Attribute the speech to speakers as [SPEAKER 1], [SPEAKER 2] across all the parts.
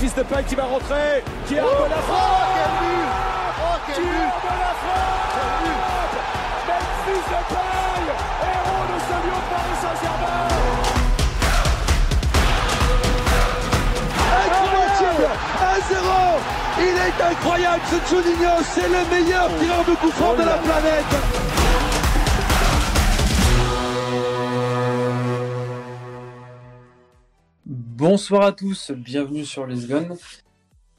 [SPEAKER 1] Memphis Depay qui va rentrer, qui a oh, la frappe oh, quel but. Oh, quel but. La frappe Memphis Depay, héros de ce lieu de Paris Saint-Germain. Incroyable. 1-0 Il est incroyable ce Juninho, c'est le meilleur tireur de coup franc de la planète
[SPEAKER 2] Bonsoir à tous, bienvenue sur Les Guns.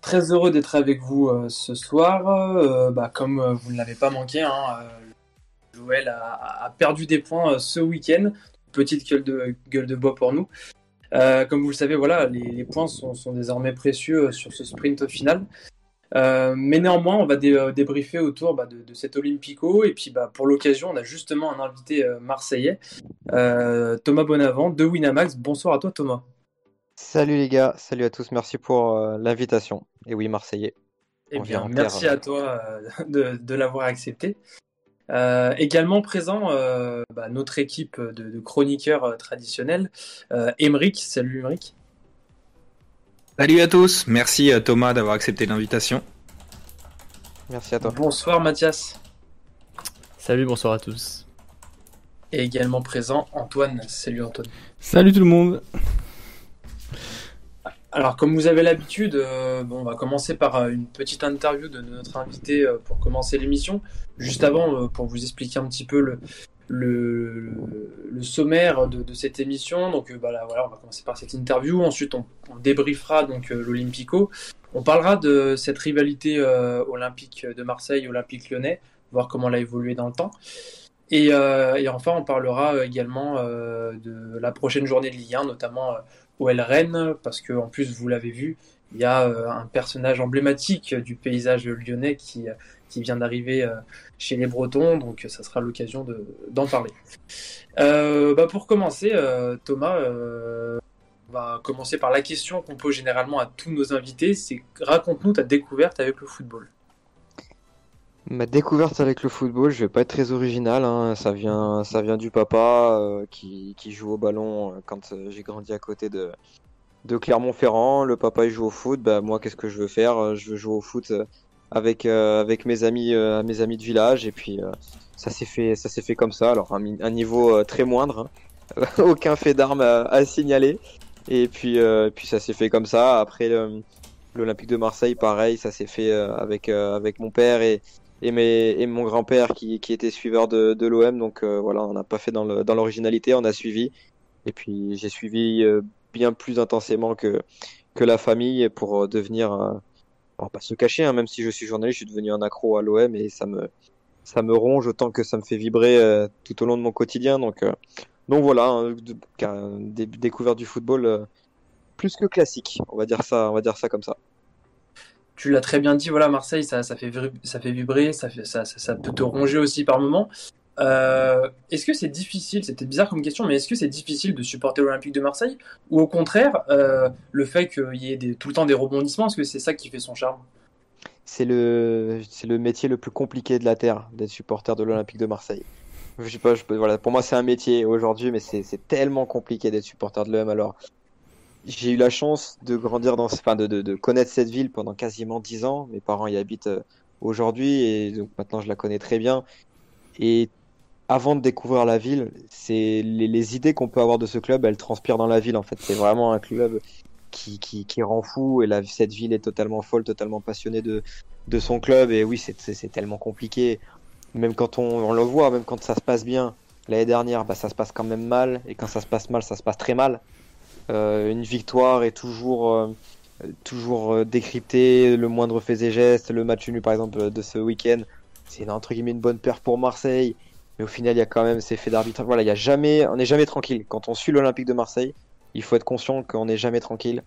[SPEAKER 2] Très heureux d'être avec vous euh, ce soir. Euh, bah, comme euh, vous ne l'avez pas manqué, hein, Joël a, perdu des points ce week-end. Petite gueule de, bois pour nous. comme vous le savez, voilà, les, points sont, désormais précieux sur ce sprint final. mais néanmoins, on va débriefer autour bah, de, cet Olympico. Et puis, bah, pour l'occasion, on a justement un invité marseillais, Thomas Bonavent de Winamax. Bonsoir à toi, Thomas.
[SPEAKER 3] Salut les gars, salut à tous, merci pour euh, l'invitation. Et oui, Marseillais.
[SPEAKER 2] Eh bien, merci à toi euh, de, l'avoir accepté. Euh, également présent, bah, notre équipe de, chroniqueurs traditionnels, Emeric. Salut Emeric.
[SPEAKER 4] Salut à tous, merci à Thomas d'avoir accepté l'invitation.
[SPEAKER 3] Merci à toi.
[SPEAKER 2] Bonsoir Mathias.
[SPEAKER 5] Salut, bonsoir à tous.
[SPEAKER 2] Et également présent, Antoine. Salut Antoine.
[SPEAKER 6] Salut tout le monde.
[SPEAKER 2] Alors, comme vous avez l'habitude, euh, bon, on va commencer par euh, une petite interview de notre invité euh, pour commencer l'émission. Juste avant, pour vous expliquer un petit peu le, le, le sommaire de, de, cette émission. Donc, bah, là, voilà, on va commencer par cette interview. Ensuite, on, on débriefera donc l'Olympico. On parlera de cette rivalité olympique de Marseille, olympique lyonnais, voir comment elle a évolué dans le temps. Et, et enfin, on parlera également de la prochaine journée de Ligue 1, notamment OL Rennes, parce que en plus vous l'avez vu, il y a euh, un personnage emblématique du paysage lyonnais qui, euh, vient d'arriver euh, chez les Bretons, donc ça sera l'occasion d'en parler. Bah, pour commencer, Thomas, on va commencer par la question qu'on pose généralement à tous nos invités, c'est raconte-nous ta découverte avec le football.
[SPEAKER 3] Ma découverte avec le football, je vais pas être très original, hein. ça vient, ça vient du papa euh, qui, qui, joue au ballon euh, quand euh, j'ai grandi à côté de, de Clermont-Ferrand. Le papa il joue au foot, bah moi qu'est-ce que je veux faire? Je veux jouer au foot avec avec mes amis, mes amis de village et puis ça s'est fait, fait comme ça. Alors un, niveau très moindre, hein. aucun fait d'armes à, signaler et puis puis ça s'est fait comme ça. Après l'Olympique de Marseille, pareil, ça s'est fait avec avec mon père et et, mes, et mon grand-père qui, qui, était suiveur de, de l'OM. Donc euh, voilà, on n'a pas fait dans l'originalité, on a suivi. Et puis j'ai suivi euh, bien plus intensément que, que la famille pour euh, devenir, on va pas se cacher, hein, même si je suis journaliste, je suis devenu un accro à l'OM et ça me, ça me ronge autant que ça me fait vibrer tout au long de mon quotidien. Donc, donc voilà, hein, découverte du football plus que classique, on va dire ça, on va dire ça comme ça
[SPEAKER 2] tu l'as très bien dit, voilà, Marseille, ça, fait, ça fait vibrer, ça, peut te ronger aussi par moment. Euh, est-ce que c'est difficile, c'était bizarre comme question, mais est-ce que c'est difficile de supporter l'Olympique de Marseille? Ou au contraire, euh, le fait qu'il y ait tout le temps des rebondissements, est-ce que c'est ça qui fait son charme?
[SPEAKER 3] C'est le, métier le plus compliqué de la Terre, d'être supporter de l'Olympique de Marseille. Je sais pas, je pour moi c'est un métier aujourd'hui, mais c'est, c'est tellement compliqué d'être supporter de l'OM. Alors, j'ai eu la chance de grandir dans, enfin, de, connaître cette ville pendant quasiment dix ans. Mes parents y habitent euh, aujourd'hui et donc maintenant je la connais très bien. Et avant de découvrir la ville, c'est les, idées qu'on peut avoir de ce club, elles transpirent dans la ville en fait. C'est vraiment un club qui, qui, rend fou et cette ville est totalement folle, totalement passionnée de, de son club. Et oui, c'est tellement compliqué. Même quand on, on, le voit, même quand ça se passe bien. L'année dernière, bah, ça se passe quand même mal. Et quand ça se passe mal, ça se passe très mal. Euh, une victoire est toujours euh, toujours euh, le moindre fait et geste, le match nul par exemple de ce week-end, c'est entre guillemets une bonne perf pour Marseille, mais au final il y a quand même ces faits d'arbitrage. Voilà, il y a jamais, on n'est jamais tranquille. Quand on suit l'Olympique de Marseille, il faut être conscient qu'on n'est jamais tranquille,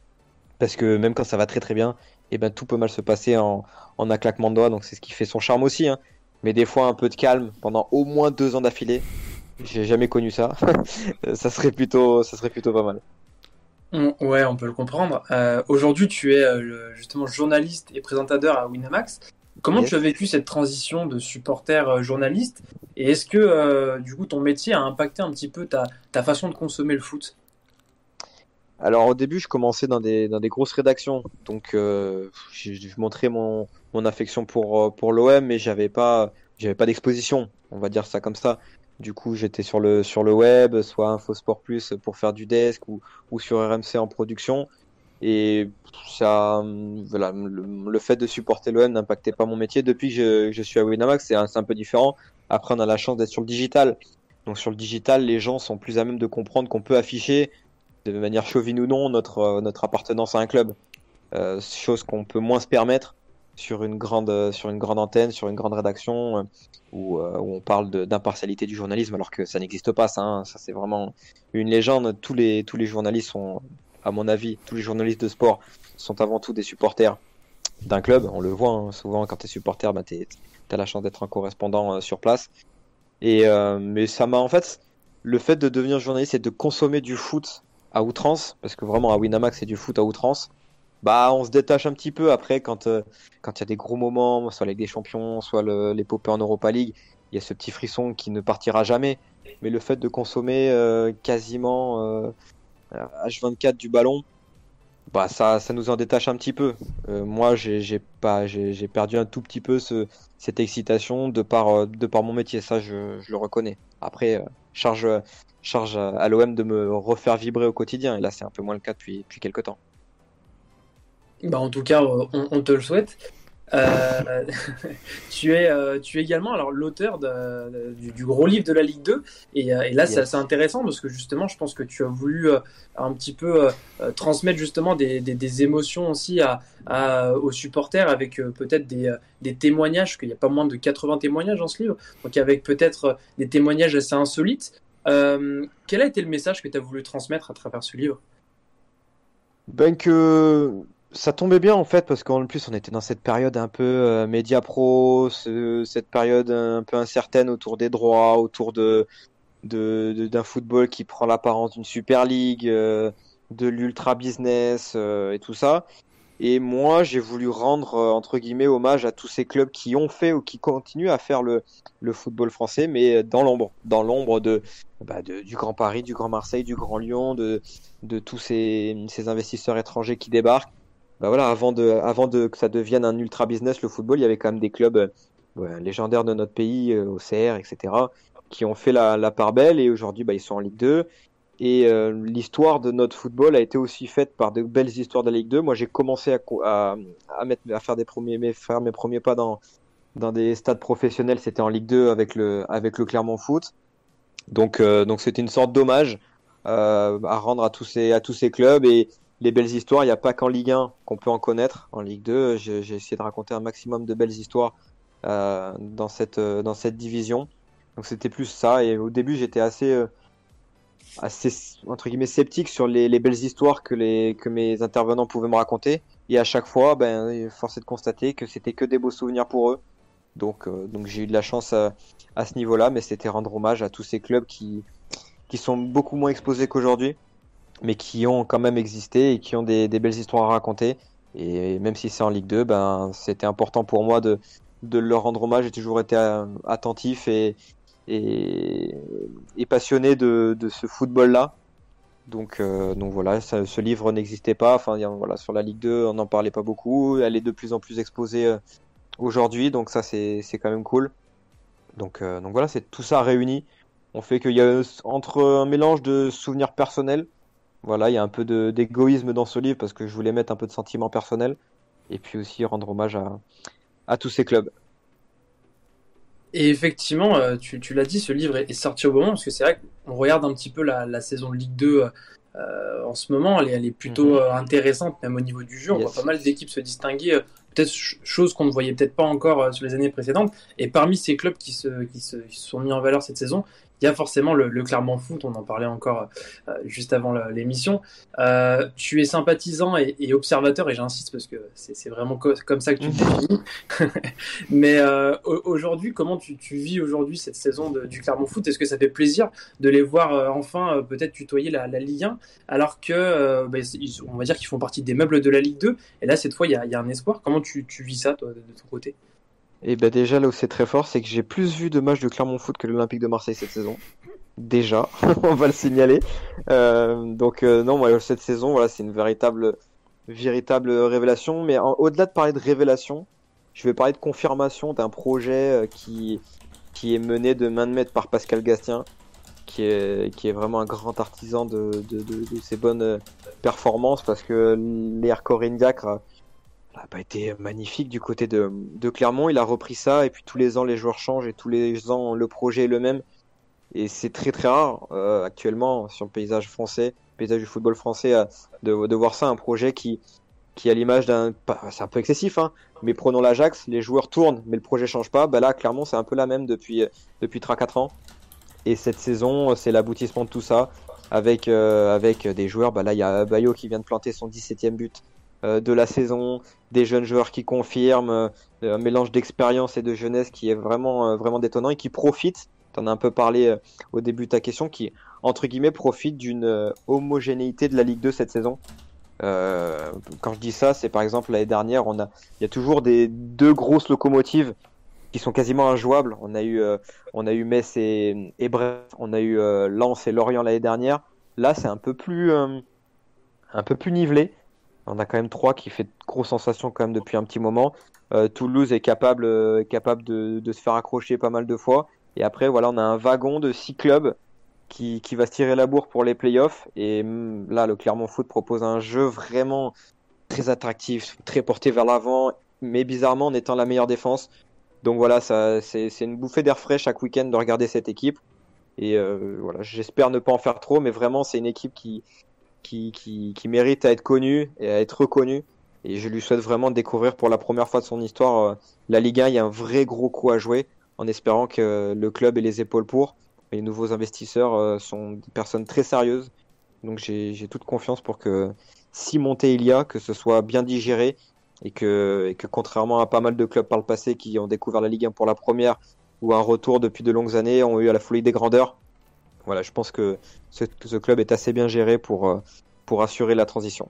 [SPEAKER 3] parce que même quand ça va très très bien, et eh ben tout peut mal se passer en, en un claquement de doigts, donc c'est ce qui fait son charme aussi. Hein. Mais des fois un peu de calme pendant au moins deux ans d'affilée, j'ai jamais connu ça. ça serait plutôt, ça serait plutôt pas mal.
[SPEAKER 2] Ouais, on peut le comprendre. Euh, aujourd'hui, tu es euh, justement journaliste et présentateur à Winamax. Comment tu as vécu cette transition de supporter euh, journaliste? Et est-ce que du coup ton métier a impacté un petit peu ta, ta façon de consommer le foot?
[SPEAKER 3] Alors au début, je commençais dans des, dans des grosses rédactions, donc euh, je, je montrais mon, mon affection pour, pour l'OM, mais j'avais pas, j'avais pas d'exposition, on va dire ça comme ça. Du coup, j'étais sur le, sur le web, soit InfoSport Plus pour faire du desk ou, sur RMC en production. Et ça, voilà, le, fait de supporter l'OM n'impactait pas mon métier. Depuis que je, suis à Winamax, c'est un, peu différent. Après, on a la chance d'être sur le digital. Donc sur le digital, les gens sont plus à même de comprendre qu'on peut afficher de manière chauvine ou non notre, euh, appartenance à un club. Euh, chose qu'on peut moins se permettre sur une grande, euh, sur une grande antenne, sur une grande rédaction, euh, où, euh, où on parle d'impartialité du journalisme, alors que ça n'existe pas, ça. hein. Ça, c'est vraiment une légende. Tous les, tous les journalistes sont, à mon avis, tous les journalistes de sport sont avant tout des supporters d'un club. On le voit hein, souvent quand tu es supporter, bah, tu as la chance d'être un correspondant sur place. Et, mais ça m'a en fait, le fait de devenir journaliste et de consommer du foot à outrance, parce que vraiment à Winamax c'est du foot à outrance, bah on se détache un petit peu après quand euh, il y a des gros moments, soit la Ligue des Champions, soit l'épopée en Europa League, il y a ce petit frisson qui ne partira jamais. Mais le fait de consommer euh, quasiment euh, H24 du ballon, bah ça ça nous en détache un petit peu. Euh, moi j'ai pas perdu un tout petit peu ce cette excitation de par euh, mon métier, ça je, le reconnais. Après euh, charge charge à l'OM de me refaire vibrer au quotidien et là c'est un peu moins le cas depuis depuis quelques temps.
[SPEAKER 2] Bah, en tout cas, euh, on, on te le souhaite. Euh, tu, es, euh, tu es également alors l'auteur du, du gros livre de la Ligue 2 et, et là c'est
[SPEAKER 3] Yes.
[SPEAKER 2] assez intéressant parce que justement je pense que tu as voulu euh, un petit peu transmettre justement des, des, des émotions aussi à, à- aux supporters avec peut-être des, des témoignages, qu'il n'y a pas moins de 80 témoignages dans ce livre, donc avec peut-être des témoignages assez insolites. Quel a été le message que tu as voulu transmettre à travers ce livre?
[SPEAKER 3] Ben que ça tombait bien en fait parce qu'en plus on était dans cette période un peu euh, média pro, ce- cette période un peu incertaine autour des droits, autour de d'un football qui prend l'apparence d'une Super League, euh, de l'ultra business euh, et tout ça. Et moi j'ai voulu rendre entre guillemets hommage à tous ces clubs qui ont fait ou qui continuent à faire le le football français, mais dans l'ombre, dans l'ombre bah, de du Grand Paris, du Grand Marseille, du Grand Lyon, de de tous ces, ces investisseurs étrangers qui débarquent. Bah voilà, avant de, avant de que ça devienne un ultra business, le football, il y avait quand même des clubs euh, légendaires de notre pays, euh, au CR, etc., qui ont fait la, la part belle et aujourd'hui, bah, ils sont en Ligue 2. Et euh, l'histoire de notre football a été aussi faite par de belles histoires de la Ligue 2. Moi, j'ai commencé à, à, à, mettre, faire, des premiers, mes, faire mes premiers pas dans, dans des stades professionnels. C'était en Ligue 2 avec le, avec le Clermont Foot. Donc, euh, donc c'était une sorte d'hommage euh, à rendre à tous ces, à tous ces clubs. Et les belles histoires, il n'y a pas qu'en Ligue 1 qu'on peut en connaître. En Ligue 2, j'ai essayé de raconter un maximum de belles histoires euh, dans, cette, euh, dans cette division. Donc c'était plus ça. Et au début, j'étais assez, euh, assez entre guillemets sceptique sur les, les belles histoires que, les, que mes intervenants pouvaient me raconter. Et à chaque fois, ben, force est de constater que c'était que des beaux souvenirs pour eux. Donc, donc j'ai eu de la chance à, à ce niveau-là, mais c'était rendre hommage à tous ces clubs qui, qui sont beaucoup moins exposés qu'aujourd'hui, mais qui ont quand même existé et qui ont des, belles histoires à raconter. Et même si c'est en Ligue 2, ben, c'était important pour moi de, de leur rendre hommage. J'ai toujours été euh, attentif et, et, passionné de, de ce football-là. Donc, euh, donc voilà, ce livre n'existait pas. Enfin, voilà, sur la Ligue 2, on n'en parlait pas beaucoup. Elle est de plus en plus exposée euh, aujourd'hui, donc ça, c'est quand même cool. Donc, donc voilà, c'est tout ça réuni. On fait qu'il y a entre un mélange de souvenirs personnels, voilà, il y a un peu d'égoïsme dans ce livre parce que je voulais mettre un peu de sentiments personnels et puis aussi rendre hommage à, à tous ces clubs.
[SPEAKER 2] Et effectivement, euh, tu, tu l'as dit, ce livre est, sorti au bon moment, parce que c'est vrai qu'on regarde un petit peu la, la saison de Ligue 2 euh, en ce moment, elle est, elle est plutôt
[SPEAKER 3] Mhm.
[SPEAKER 2] euh, intéressante, même au niveau du jeu. On voit pas mal d'équipes se distinguer, euh, peut-être ch- chose qu'on ne voyait peut-être pas encore euh, sur les années précédentes. Et parmi ces clubs qui se, qui se, qui se sont mis en valeur cette saison, il y a forcément le, le Clermont Foot, on en parlait encore euh, juste avant l'émission. Euh, tu es sympathisant et, et observateur, et j'insiste parce que c'est vraiment co- comme ça que tu te définis. Mais euh, au- aujourd'hui, comment tu, tu vis aujourd'hui cette saison de- du Clermont Foot? Est-ce que ça fait plaisir de les voir enfin peut-être tutoyer la, la Ligue 1 alors que bah, on va dire qu'ils font partie des meubles de la Ligue 2 et là cette fois il y a, il y a un espoir. Comment tu, tu vis ça toi de ton côté?
[SPEAKER 3] Et ben déjà là où c'est très fort, c'est que j'ai plus vu de matchs de Clermont Foot que l'Olympique de Marseille cette saison. déjà, on va le signaler. Euh, donc non, moi, cette saison, voilà, c'est une véritable, véritable révélation. Mais au-delà de parler de révélation, je vais parler de confirmation d'un projet qui, qui est mené de main de maître par Pascal Gastien, qui est, qui est vraiment un grand artisan de, de, de, ses bonnes performances, parce que l'air Corinne n'a pas été magnifique du côté de, Clermont. Il a repris ça et puis tous les ans les joueurs changent et tous les ans le projet est le même. Et c'est très très rare euh, actuellement sur le paysage français, le paysage du football français, euh, de, voir ça, un projet qui, qui a l'image d'un... C'est un peu excessif, hein, mais prenons l'Ajax, les joueurs tournent mais le projet change pas. Bah là, Clermont, c'est un peu la même depuis, depuis 3-4 ans. Et cette saison, c'est l'aboutissement de tout ça. Avec, euh, des joueurs, bah là il y a Bayo qui vient de planter son 17e but euh, de la saison, des jeunes joueurs qui confirment, euh, un mélange d'expérience et de jeunesse qui est vraiment, euh, vraiment détonnant et qui profite, tu en as un peu parlé au début de ta question, qui, entre guillemets, profite d'une homogénéité de la Ligue 2 cette saison. Euh, quand je dis ça, c'est par exemple l'année dernière, on a, il y a toujours des deux grosses locomotives qui sont quasiment injouables. On a eu, on a eu Metz et, et on a eu Lens et Lorient l'année dernière. Là, c'est un peu plus, un peu plus nivelé. On a quand même trois qui fait de grosses sensations quand même depuis un petit moment. Euh, Toulouse est capable, euh, capable de, se faire accrocher pas mal de fois. Et après, voilà, on a un wagon de six clubs qui, va se tirer la bourre pour les playoffs. Et mm, là, le Clermont Foot propose un jeu vraiment très attractif, très porté vers l'avant, mais bizarrement en étant la meilleure défense. Donc voilà, c'est une bouffée d'air frais chaque week-end de regarder cette équipe. Et euh, voilà, j'espère ne pas en faire trop, mais vraiment, c'est une équipe qui, qui, qui, mérite à être connu et à être reconnu. Et je lui souhaite vraiment de découvrir pour la première fois de son histoire euh, la Ligue 1. Il y a un vrai gros coup à jouer en espérant que le club ait les épaules pour. Les nouveaux investisseurs euh, sont des personnes très sérieuses. Donc j'ai toute confiance pour que si montée il y a, que ce soit bien digéré et que, et que contrairement à pas mal de clubs par le passé qui ont découvert la Ligue 1 pour la première ou un retour depuis de longues années, ont eu à la folie des grandeurs, voilà, je pense que ce, ce club est assez bien géré pour, euh, pour assurer la transition.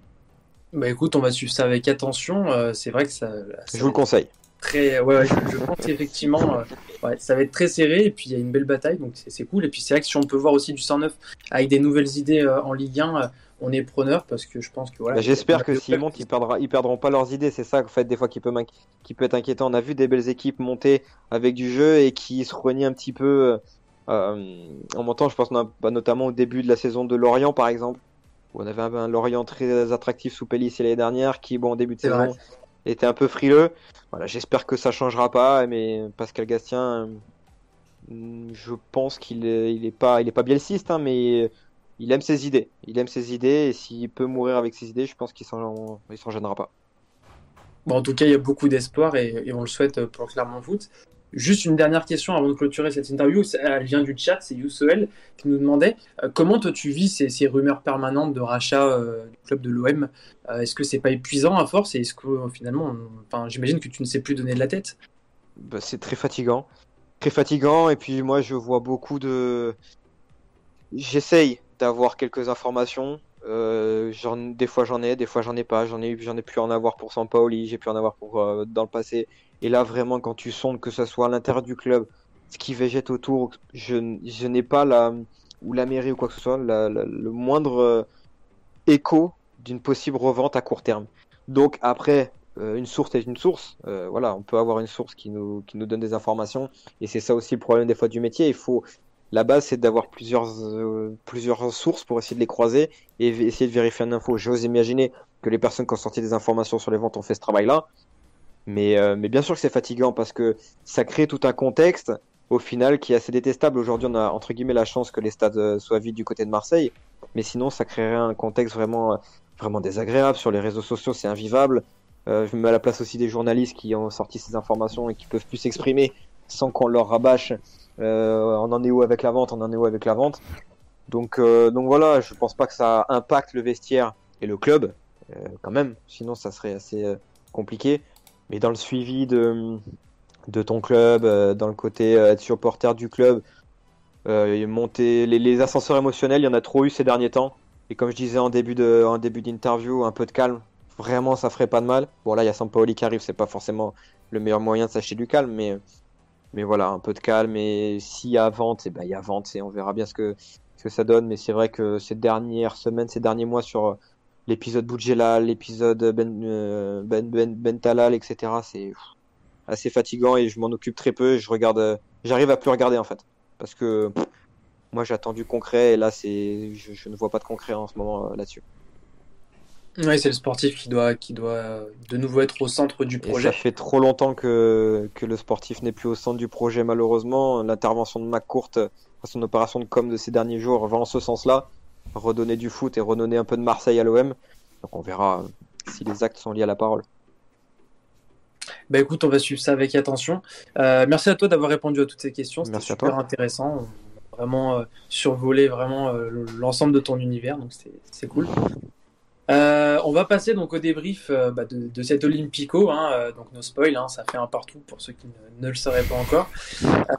[SPEAKER 2] Bah écoute, on va suivre ça avec attention. Euh, c'est vrai que ça.
[SPEAKER 3] je vous le conseille.
[SPEAKER 2] Très, ouais, ouais je, pense qu'effectivement, euh, ouais, ça va être très serré et puis il y a une belle bataille, donc c'est cool. Et puis c'est vrai que si on peut voir aussi du 109 avec des nouvelles idées en Ligue 1, on est preneur parce que je pense que voilà.
[SPEAKER 3] Bah, j'espère que s'ils montent, ils, perdra, ils perdront pas leurs idées. C'est ça, en fait, des fois qui peut, qui peut être inquiétant. On a vu des belles équipes monter avec du jeu et qui se renient un petit peu en montant, je pense bah, notamment au début de la saison de Lorient, par exemple, où on avait un, Lorient très attractif sous Pellissier l'année dernière, qui, bon, au début de saison, était un peu frileux. Voilà, j'espère que ça changera pas, mais Pascal Gastien, euh, je pense qu'il est, il est pas, il est pas bielciste, hein, mais il aime ses idées. Il aime ses idées, et s'il peut mourir avec ses idées, je pense qu'il s'en, il s'en gênera pas.
[SPEAKER 2] Bon, en tout cas, il y a beaucoup d'espoir et, et, on le souhaite pour Clermont Foot. Juste une dernière question avant de clôturer cette interview. Elle vient du chat, c'est Youssel qui nous demandait euh, comment toi tu vis ces, rumeurs permanentes de rachat euh, du club de l'OM. Euh, est-ce que c'est pas épuisant à force? Et est-ce que finalement, j'imagine que tu ne sais plus donner de la tête
[SPEAKER 3] bah, C'est très fatigant, très fatigant. Et puis moi, je vois beaucoup de. J'essaye d'avoir quelques informations. des fois j'en ai, des fois j'en ai pas. J'en ai, j'en ai pu en avoir pour Sampaoli, j'ai pu en avoir pour dans le passé. Et là, vraiment, quand tu sondes, que ce soit à l'intérieur du club, ce qui végète autour, je, n'ai pas la, ou la mairie ou quoi que ce soit, le moindre euh, écho d'une possible revente à court terme. Donc après, euh, une source est une source. Euh, voilà, on peut avoir une source qui nous, qui nous donne des informations. Et c'est ça aussi le problème des fois du métier. Il faut, la base, c'est d'avoir plusieurs, plusieurs sources pour essayer de les croiser et essayer de vérifier une info. J'ose imaginer que les personnes qui ont sorti des informations sur les ventes ont fait ce travail-là. Mais, euh, mais bien sûr que c'est fatigant parce que ça crée tout un contexte au final qui est assez détestable. Aujourd'hui, on a entre guillemets la chance que les stades euh, soient vides du côté de Marseille, mais sinon, ça créerait un contexte vraiment, vraiment désagréable. Sur les réseaux sociaux, c'est invivable. Euh, je me mets à la place aussi des journalistes qui ont sorti ces informations et qui peuvent plus s'exprimer sans qu'on leur rabâche. Euh, on en est où avec la vente On en est où avec la vente Donc, euh, donc voilà, je pense pas que ça impacte le vestiaire et le club quand même. Sinon, ça serait assez compliqué mais dans le suivi de, de ton club, euh, dans le côté euh, être supporter du club, euh, monter les, ascenseurs émotionnels, il y en a trop eu ces derniers temps. Et comme je disais en début de, en début d'interview, un peu de calme, vraiment ça ferait pas de mal. Bon là il y a Sampaoli qui arrive, c'est pas forcément le meilleur moyen de s'acheter du calme, mais mais voilà, un peu de calme. Et s'il y a vente, et ben, il y a vente et on verra bien ce que, ce que ça donne. Mais c'est vrai que ces dernières semaines, ces derniers mois sur l'épisode Boudjelal, l'épisode Ben, euh, ben, ben, ben Talal, etc., c'est assez fatigant et je m'en occupe très peu. Je regarde, j'arrive à plus regarder en fait. Parce que moi j'attends du concret et là c'est, je, je, ne vois pas de concret en ce moment euh, là-dessus.
[SPEAKER 2] Oui, c'est le sportif qui doit, qui doit de nouveau être au centre du projet.
[SPEAKER 3] Et ça fait trop longtemps que, que le sportif n'est plus au centre du projet, malheureusement. L'intervention de McCourt, son opération de com de ces derniers jours, va en ce sens-là. Redonner du foot et redonner un peu de Marseille à l'OM. Donc on verra si les actes sont liés à la parole.
[SPEAKER 2] Bah écoute, on va suivre ça avec attention. Euh, merci à toi d'avoir répondu à toutes ces questions. C'était super
[SPEAKER 3] toi.
[SPEAKER 2] intéressant. Vraiment euh, survoler vraiment euh, l'ensemble de ton univers, donc c'est cool. Euh, on va passer donc au débrief euh, bah, de, cet Olympico, hein, euh, donc no spoil, hein, ça fait un partout pour ceux qui ne, le sauraient pas encore.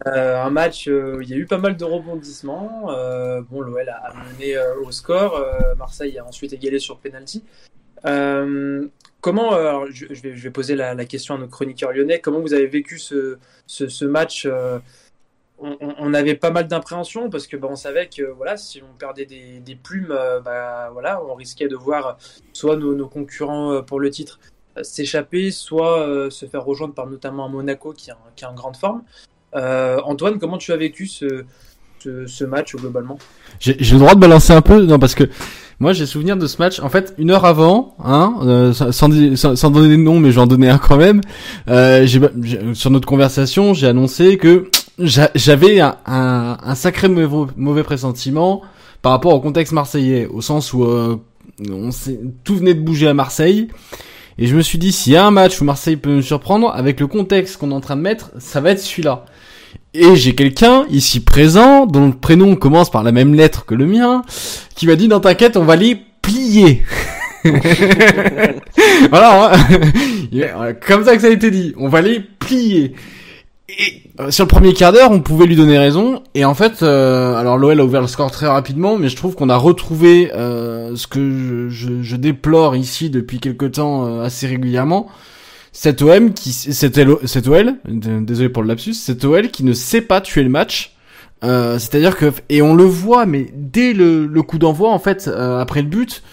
[SPEAKER 2] Un match où il y a eu pas mal de rebondissements. bon, l'OL a, a, mené au score, Marseille a ensuite égalé sur penalty. comment, je, vais, poser la, question à nos chroniqueurs lyonnais, comment vous avez vécu ce match on, on, avait pas mal d'impréhension parce que bah, on savait que voilà si on perdait des, des plumes euh, bah, voilà on risquait de voir soit nos, nos concurrents euh, pour le titre euh, s'échapper soit se faire rejoindre par notamment un Monaco qui est, en, qui en grande forme euh, Antoine comment tu as vécu ce, ce, ce match globalement?
[SPEAKER 6] J'ai le droit de balancer un peu? Non parce que moi, j'ai souvenir de ce match. En fait, une heure avant, hein, euh, sans, sans, sans, donner de nom, mais j'en donnais un quand même. Euh, sur notre conversation, j'ai annoncé que j'avais un, sacré mauvais, pressentiment par rapport au contexte marseillais, au sens où euh, tout venait de bouger à Marseille. Et je me suis dit, s'il y a un match où Marseille peut me surprendre, avec le contexte qu'on est en train de mettre, ça va être celui-là. Et j'ai quelqu'un ici présent, dont le prénom commence par la même lettre que le mien, qui m'a dit, dans ta quête, on va les plier. voilà, hein. comme ça que ça a été dit, on va les plier. Et euh, sur le premier quart d'heure, on pouvait lui donner raison. Et en fait, euh, alors l'OL a ouvert le score très rapidement, mais je trouve qu'on a retrouvé euh, ce que je, je, je, déplore ici depuis quelque temps euh, assez régulièrement. Cet OM qui, cet OL, désolé pour le lapsus, cet OL qui ne sait pas tuer le match. Euh, C'est-à-dire que et on le voit, mais dès le, le coup d'envoi en fait, après le but,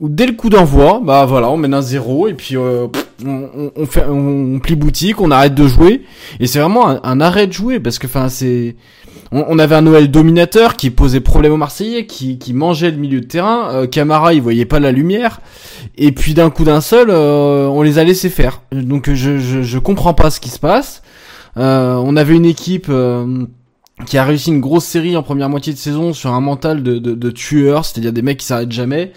[SPEAKER 6] dès le coup d'envoi, bah voilà, on mène un zéro et puis euh, on, on, fait, on, plie boutique, on arrête de jouer et c'est vraiment un, arrêt de jouer parce que enfin c'est, on, on, avait un Noël dominateur qui posait problème aux Marseillais, qui, qui mangeait le milieu de terrain. Euh, Camara, il voyait pas la lumière et puis d'un coup d'un seul, euh, on les a laissés faire. Donc je, je, comprends pas ce qui se passe. Euh, on avait une équipe euh, qui a réussi une grosse série en première moitié de saison sur un mental de, de, de tueurs, c'est-à-dire des mecs qui s'arrêtent jamais.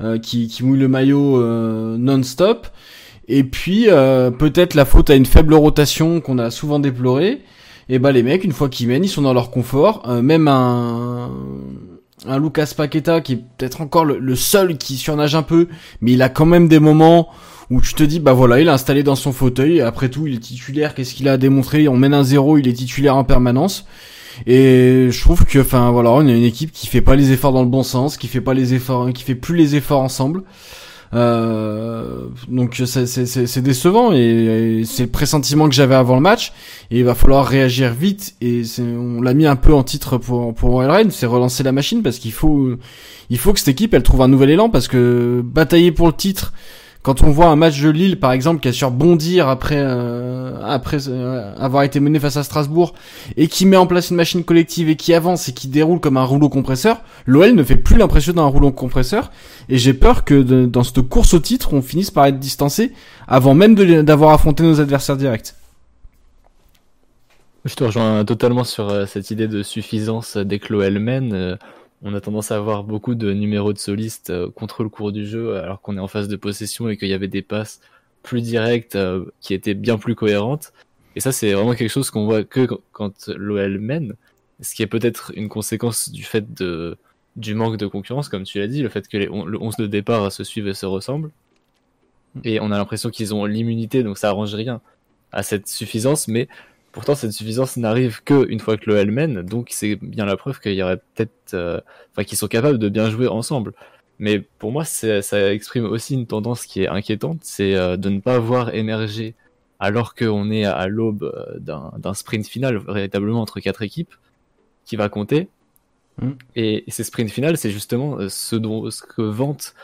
[SPEAKER 6] Euh, qui, qui mouille le maillot euh, non-stop. Et puis euh, peut-être la faute à une faible rotation qu'on a souvent déplorée. Et bah les mecs, une fois qu'ils mènent, ils sont dans leur confort. même un un Lucas Paqueta qui est peut-être encore le, le, seul qui surnage un peu, mais il a quand même des moments où tu te dis bah voilà, il est installé dans son fauteuil. Après tout, il est titulaire. Qu'est-ce qu'il a à démontrer On mène un zéro, il est titulaire en permanence. Et je trouve que, enfin voilà, on a une équipe qui fait pas les efforts dans le bon sens, qui fait pas les efforts, qui fait plus les efforts ensemble. Euh, donc c'est décevant et, c'est le pressentiment que j'avais avant le match. Et il va falloir réagir vite et on l'a mis un peu en titre pour pour c'est relancer la machine parce qu'il faut il faut que cette équipe elle trouve un nouvel élan parce que batailler pour le titre quand on voit un match de Lille, par exemple, qui a su rebondir après euh, après euh, avoir été mené face à Strasbourg et qui met en place une machine collective et qui avance et qui déroule comme un rouleau compresseur, l'OL ne fait plus l'impression d'un rouleau compresseur. Et j'ai peur que dans cette course au titre, on finisse par être distancé avant même d'avoir affronté nos adversaires directs.
[SPEAKER 5] Je te rejoins totalement sur euh, cette idée de suffisance dès que l'OL mène on a tendance à avoir beaucoup de numéros de solistes euh, contre le cours du jeu alors qu'on est en phase de possession et qu'il y avait des passes plus directes euh, qui étaient bien plus cohérentes. Et ça, c'est vraiment quelque chose qu'on voit que quand l'OL mène, ce qui est peut-être une conséquence du fait de, du manque de concurrence, comme tu l'as dit, le fait que les, le 11 de départ se suivent et se ressemblent. Et on a l'impression qu'ils ont l'immunité, donc ça arrange rien à cette suffisance, mais Pourtant, cette suffisance n'arrive que une fois que l'OL mène, donc c'est bien la preuve qu'il y aurait peut-être, euh, enfin, qu'ils sont capables de bien jouer ensemble. Mais pour moi, ça exprime aussi une tendance qui est inquiétante, c'est euh, de ne pas voir émerger alors qu'on est à l'aube euh, d'un sprint final véritablement entre quatre équipes qui va compter.
[SPEAKER 6] Mm.
[SPEAKER 5] Et, et ces sprints finales, c'est justement euh, ce, dont, ce que vante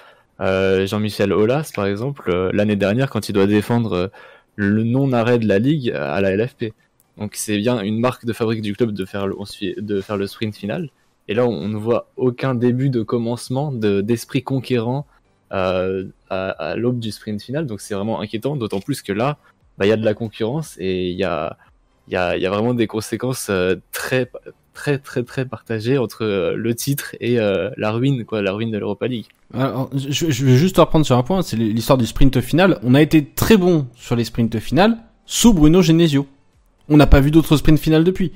[SPEAKER 5] euh, Jean-Michel Aulas, par exemple, l'année dernière quand il doit défendre le non-arrêt de la Ligue à la LFP. Donc c'est bien une marque de fabrique du club de faire le, 11 fi- de faire le sprint final. Et là, on ne voit aucun début de commencement de- d'esprit conquérant euh, à, l'aube du sprint final. Donc c'est vraiment inquiétant, d'autant plus que là, bah, il y a de la concurrence et il y a, y, a, vraiment des conséquences euh, très, très, très, très partagées entre euh, le titre et la ruine, quoi, la ruine de l'Europa League.
[SPEAKER 6] Alors, je, je vais juste te reprendre sur un point, c'est l'histoire du sprint final. On a été très bon sur les sprints finales sous Bruno Genesio. On n'a pas vu d'autres sprints finales depuis.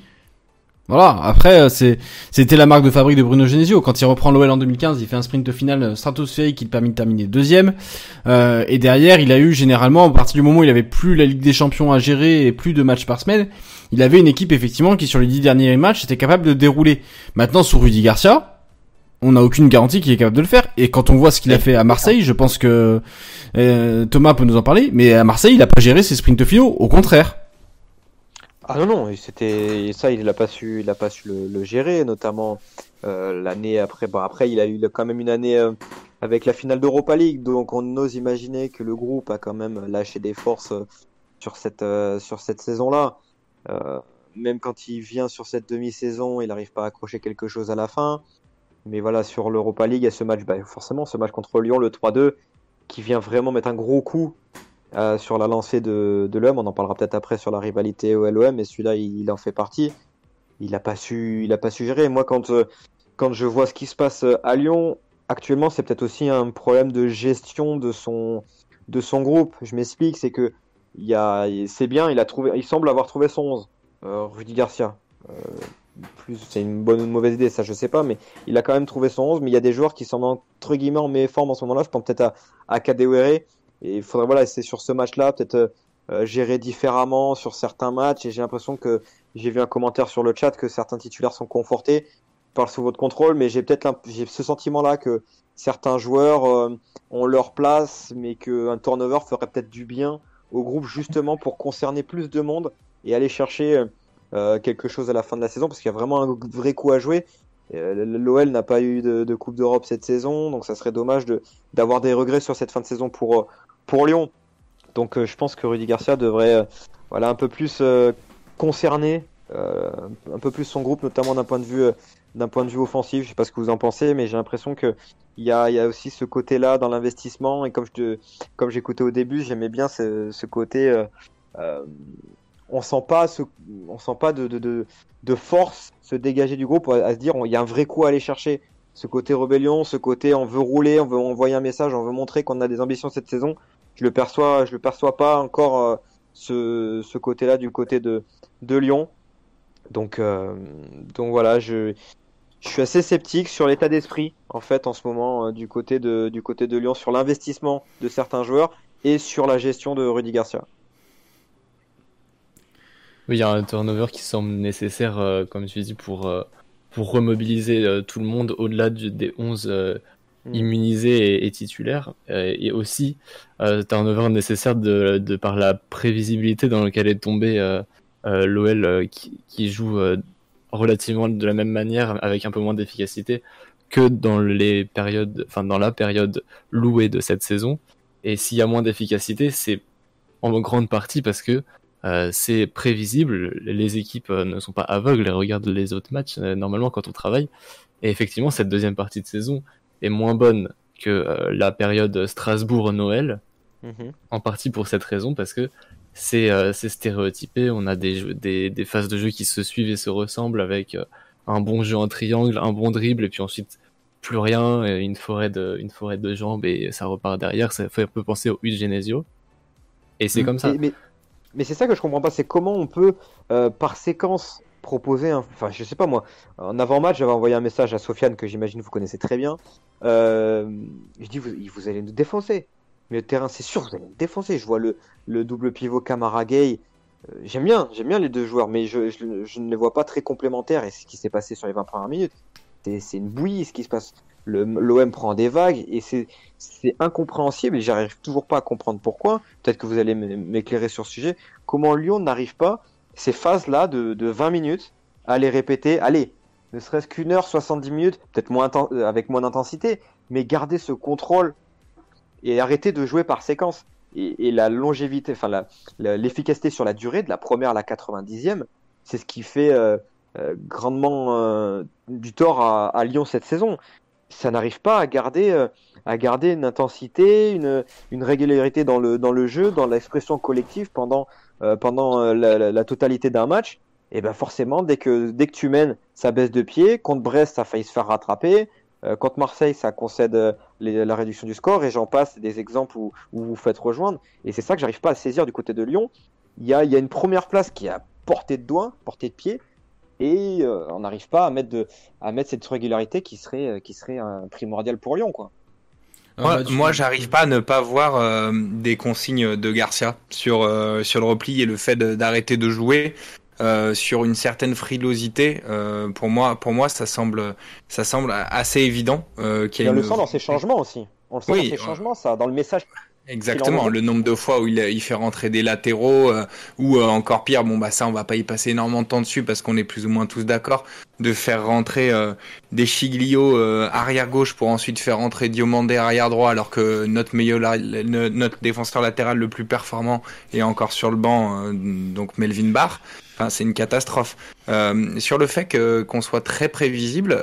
[SPEAKER 6] Voilà, après, euh, c'était la marque de fabrique de Bruno Genesio. Quand il reprend l'OL en 2015, il fait un sprint final stratosphérique qui le permet de terminer deuxième. Euh, et derrière, il a eu généralement, à partir du moment où il avait plus la Ligue des Champions à gérer et plus de matchs par semaine, il avait une équipe effectivement qui sur les dix derniers matchs était capable de dérouler. Maintenant, sous Rudy Garcia, on n'a aucune garantie qu'il est capable de le faire. Et quand on voit ce qu'il a fait à Marseille, je pense que euh, Thomas peut nous en parler. Mais à Marseille, il a pas géré ses sprints finaux. Au contraire.
[SPEAKER 3] Ah non non, c'était ça, il a pas su, il a pas su le, le gérer, notamment euh, l'année après. Bon après, il a eu quand même une année euh, avec la finale d'Europa League, donc on ose imaginer que le groupe a quand même lâché des forces euh, sur cette euh, sur cette saison-là. Euh, même quand il vient sur cette demi-saison, il n'arrive pas à accrocher quelque chose à la fin. Mais voilà, sur l'Europa League, il y a ce match, bah, forcément, ce match contre Lyon, le 3-2, qui vient vraiment mettre un gros coup euh, sur la lancée de, l'OM. On en parlera peut-être après sur la rivalité au LOM, mais celui-là, il, en fait partie. Il a pas su, il pas su gérer. Moi, quand euh, quand je vois ce qui se passe euh, à Lyon actuellement, c'est peut-être aussi un problème de gestion de son de son groupe. Je m'explique, c'est que c'est bien, il a trouvé, il semble avoir trouvé son 11, euh, Rudy Garcia. Plus, c'est une bonne ou une mauvaise idée, ça je sais pas, mais il a quand même trouvé son 11. Mais il y a des joueurs qui semblent entre guillemets en meilleure forme en ce moment-là. Je pense peut-être à, à. Et il faudrait voilà, c'est sur ce match-là peut-être euh, euh, gérer différemment sur certains matchs. Et j'ai l'impression que j'ai vu un commentaire sur le chat que certains titulaires sont confortés. Parle sous votre contrôle, mais j'ai peut-être j'ai ce sentiment-là que certains joueurs euh, ont leur place, mais qu'un turnover ferait peut-être du bien au groupe justement pour concerner plus de monde et aller chercher euh, quelque chose à la fin de la saison parce qu'il y a vraiment un vrai coup à jouer. Euh, L'OL n'a pas eu de, Coupe d'Europe cette saison, donc ça serait dommage de d'avoir des regrets sur cette fin de saison pour euh, pour Lyon. Donc euh, je pense que Rudy Garcia devrait euh, voilà un peu plus euh, concerner un peu plus son groupe, notamment d'un point de vue d'un point de vue offensif. Je sais pas ce que vous en pensez, mais j'ai l'impression que il y a y a aussi ce côté-là dans l'investissement et comme je comme j'écoutais au début, j'aimais bien ce, côté. on sent pas on sent pas de, de, de, force se dégager du groupe à, se dire il y a un vrai coup à aller chercher. Ce côté rébellion, ce côté on veut rouler, on veut envoyer un message, on veut montrer qu'on a des ambitions cette saison. Je le perçois, je le perçois pas encore euh, ce, côté-là du côté de, Lyon. Donc, euh, donc voilà, je, suis assez sceptique sur l'état d'esprit en fait en ce moment euh, du côté de du côté de Lyon sur l'investissement de certains joueurs et sur la gestion de Rudy Garcia.
[SPEAKER 5] Oui, il y a un turnover qui semble nécessaire, comme tu dis, pour, pour remobiliser tout le monde au-delà des 11
[SPEAKER 3] Mm.
[SPEAKER 5] immunisés et, et titulaires. Euh, et aussi, euh, turnover nécessaire de, de par la prévisibilité dans laquelle est tombé euh, l'OL qui, qui joue relativement de la même manière, avec un peu moins d'efficacité que dans les périodes, enfin dans la période louée de cette saison. Et s'il y a moins d'efficacité, c'est en grande partie parce que euh, c'est prévisible, les équipes ne sont pas aveugles et regardent les autres matchs normalement quand on travaille. Et effectivement, cette deuxième partie de saison est moins bonne que euh, la période Strasbourg-Noël,
[SPEAKER 3] Mhm.
[SPEAKER 5] en partie pour cette raison, parce que c'est euh, c'est stéréotypé, on a des, jeux- des, des phases de jeu qui se suivent et se ressemblent avec euh, un bon jeu en triangle, un bon dribble, et puis ensuite plus rien, une forêt de, une forêt de jambes, et ça repart derrière, ça fait un peu penser au U de Genesio. Et c'est
[SPEAKER 6] Mm.
[SPEAKER 5] comme ça.
[SPEAKER 3] Et- mais mais c'est ça que je comprends pas, c'est comment on peut euh, par séquence proposer un... Enfin, je sais pas moi. En avant-match, j'avais envoyé un message à Sofiane que j'imagine vous connaissez très bien. Euh, je dis vous, vous allez nous défoncer. Mais le terrain, c'est sûr, vous allez nous défoncer. Je vois le, le double pivot Camara Gay. Euh, j'aime bien, j'aime bien les deux joueurs, mais je, ne les vois pas très complémentaires. Et ce qui s'est passé sur les 20 premières minutes, c'est une bouillie ce qui se passe. l'OM prend des vagues et c'est incompréhensible et j'arrive toujours pas à comprendre pourquoi. Peut-être que vous allez m'éclairer sur ce sujet. Comment Lyon n'arrive pas ces phases là de, de 20 minutes à les répéter. Allez, ne serait-ce qu'une heure 70 minutes, peut-être moins euh, avec moins d'intensité, mais garder ce contrôle et arrêter de jouer par séquence. Et, la longévité, enfin l'efficacité sur la durée de la première à la 90e, c'est ce qui fait euh, euh, grandement du tort à, à Lyon cette saison. Ça n'arrive pas à garder, à garder une intensité, une, une régularité dans le, dans le jeu, dans l'expression collective pendant, euh, pendant euh, la, totalité d'un match. Et ben forcément, dès que, dès que tu mènes, ça baisse de pied. Contre Brest, ça a se faire rattraper. Euh, contre Marseille, ça concède la réduction du score. Et j'en passe des exemples où, où vous faites rejoindre. Et c'est ça que j'arrive pas à saisir du côté de Lyon. Il y a, y a une première place qui est à portée de doigt, portée de pied. Et on n'arrive pas à mettre, de, à mettre cette régularité qui serait, qui serait primordiale pour Lyon. Quoi.
[SPEAKER 4] Moi,
[SPEAKER 6] Ah bah,
[SPEAKER 4] moi, j'arrive pas à ne pas voir euh, des consignes de Garcia sur euh, sur le repli et le fait d'arrêter de jouer euh, sur une certaine frilosité. Euh, pour moi, pour moi, ça semble ça semble assez évident euh, qu'il y
[SPEAKER 3] Et
[SPEAKER 4] a
[SPEAKER 3] on le
[SPEAKER 4] une-
[SPEAKER 3] sent dans ses changements aussi. On le sent
[SPEAKER 4] Oui,
[SPEAKER 3] dans ses
[SPEAKER 4] ouais.
[SPEAKER 3] changements, ça, dans le message.
[SPEAKER 4] Exactement, le nombre de fois où il, il fait rentrer des latéraux euh, ou euh, encore pire, bon bah ça on va pas y passer énormément de temps dessus parce qu'on est plus ou moins tous d'accord de faire rentrer euh, des Chiglio euh, arrière gauche pour ensuite faire rentrer Diomandé arrière droit alors que notre meilleur notre défenseur latéral le plus performant est encore sur le banc euh, donc Melvin Barr. Enfin c'est une catastrophe. Euh, sur le fait que qu'on soit très prévisible.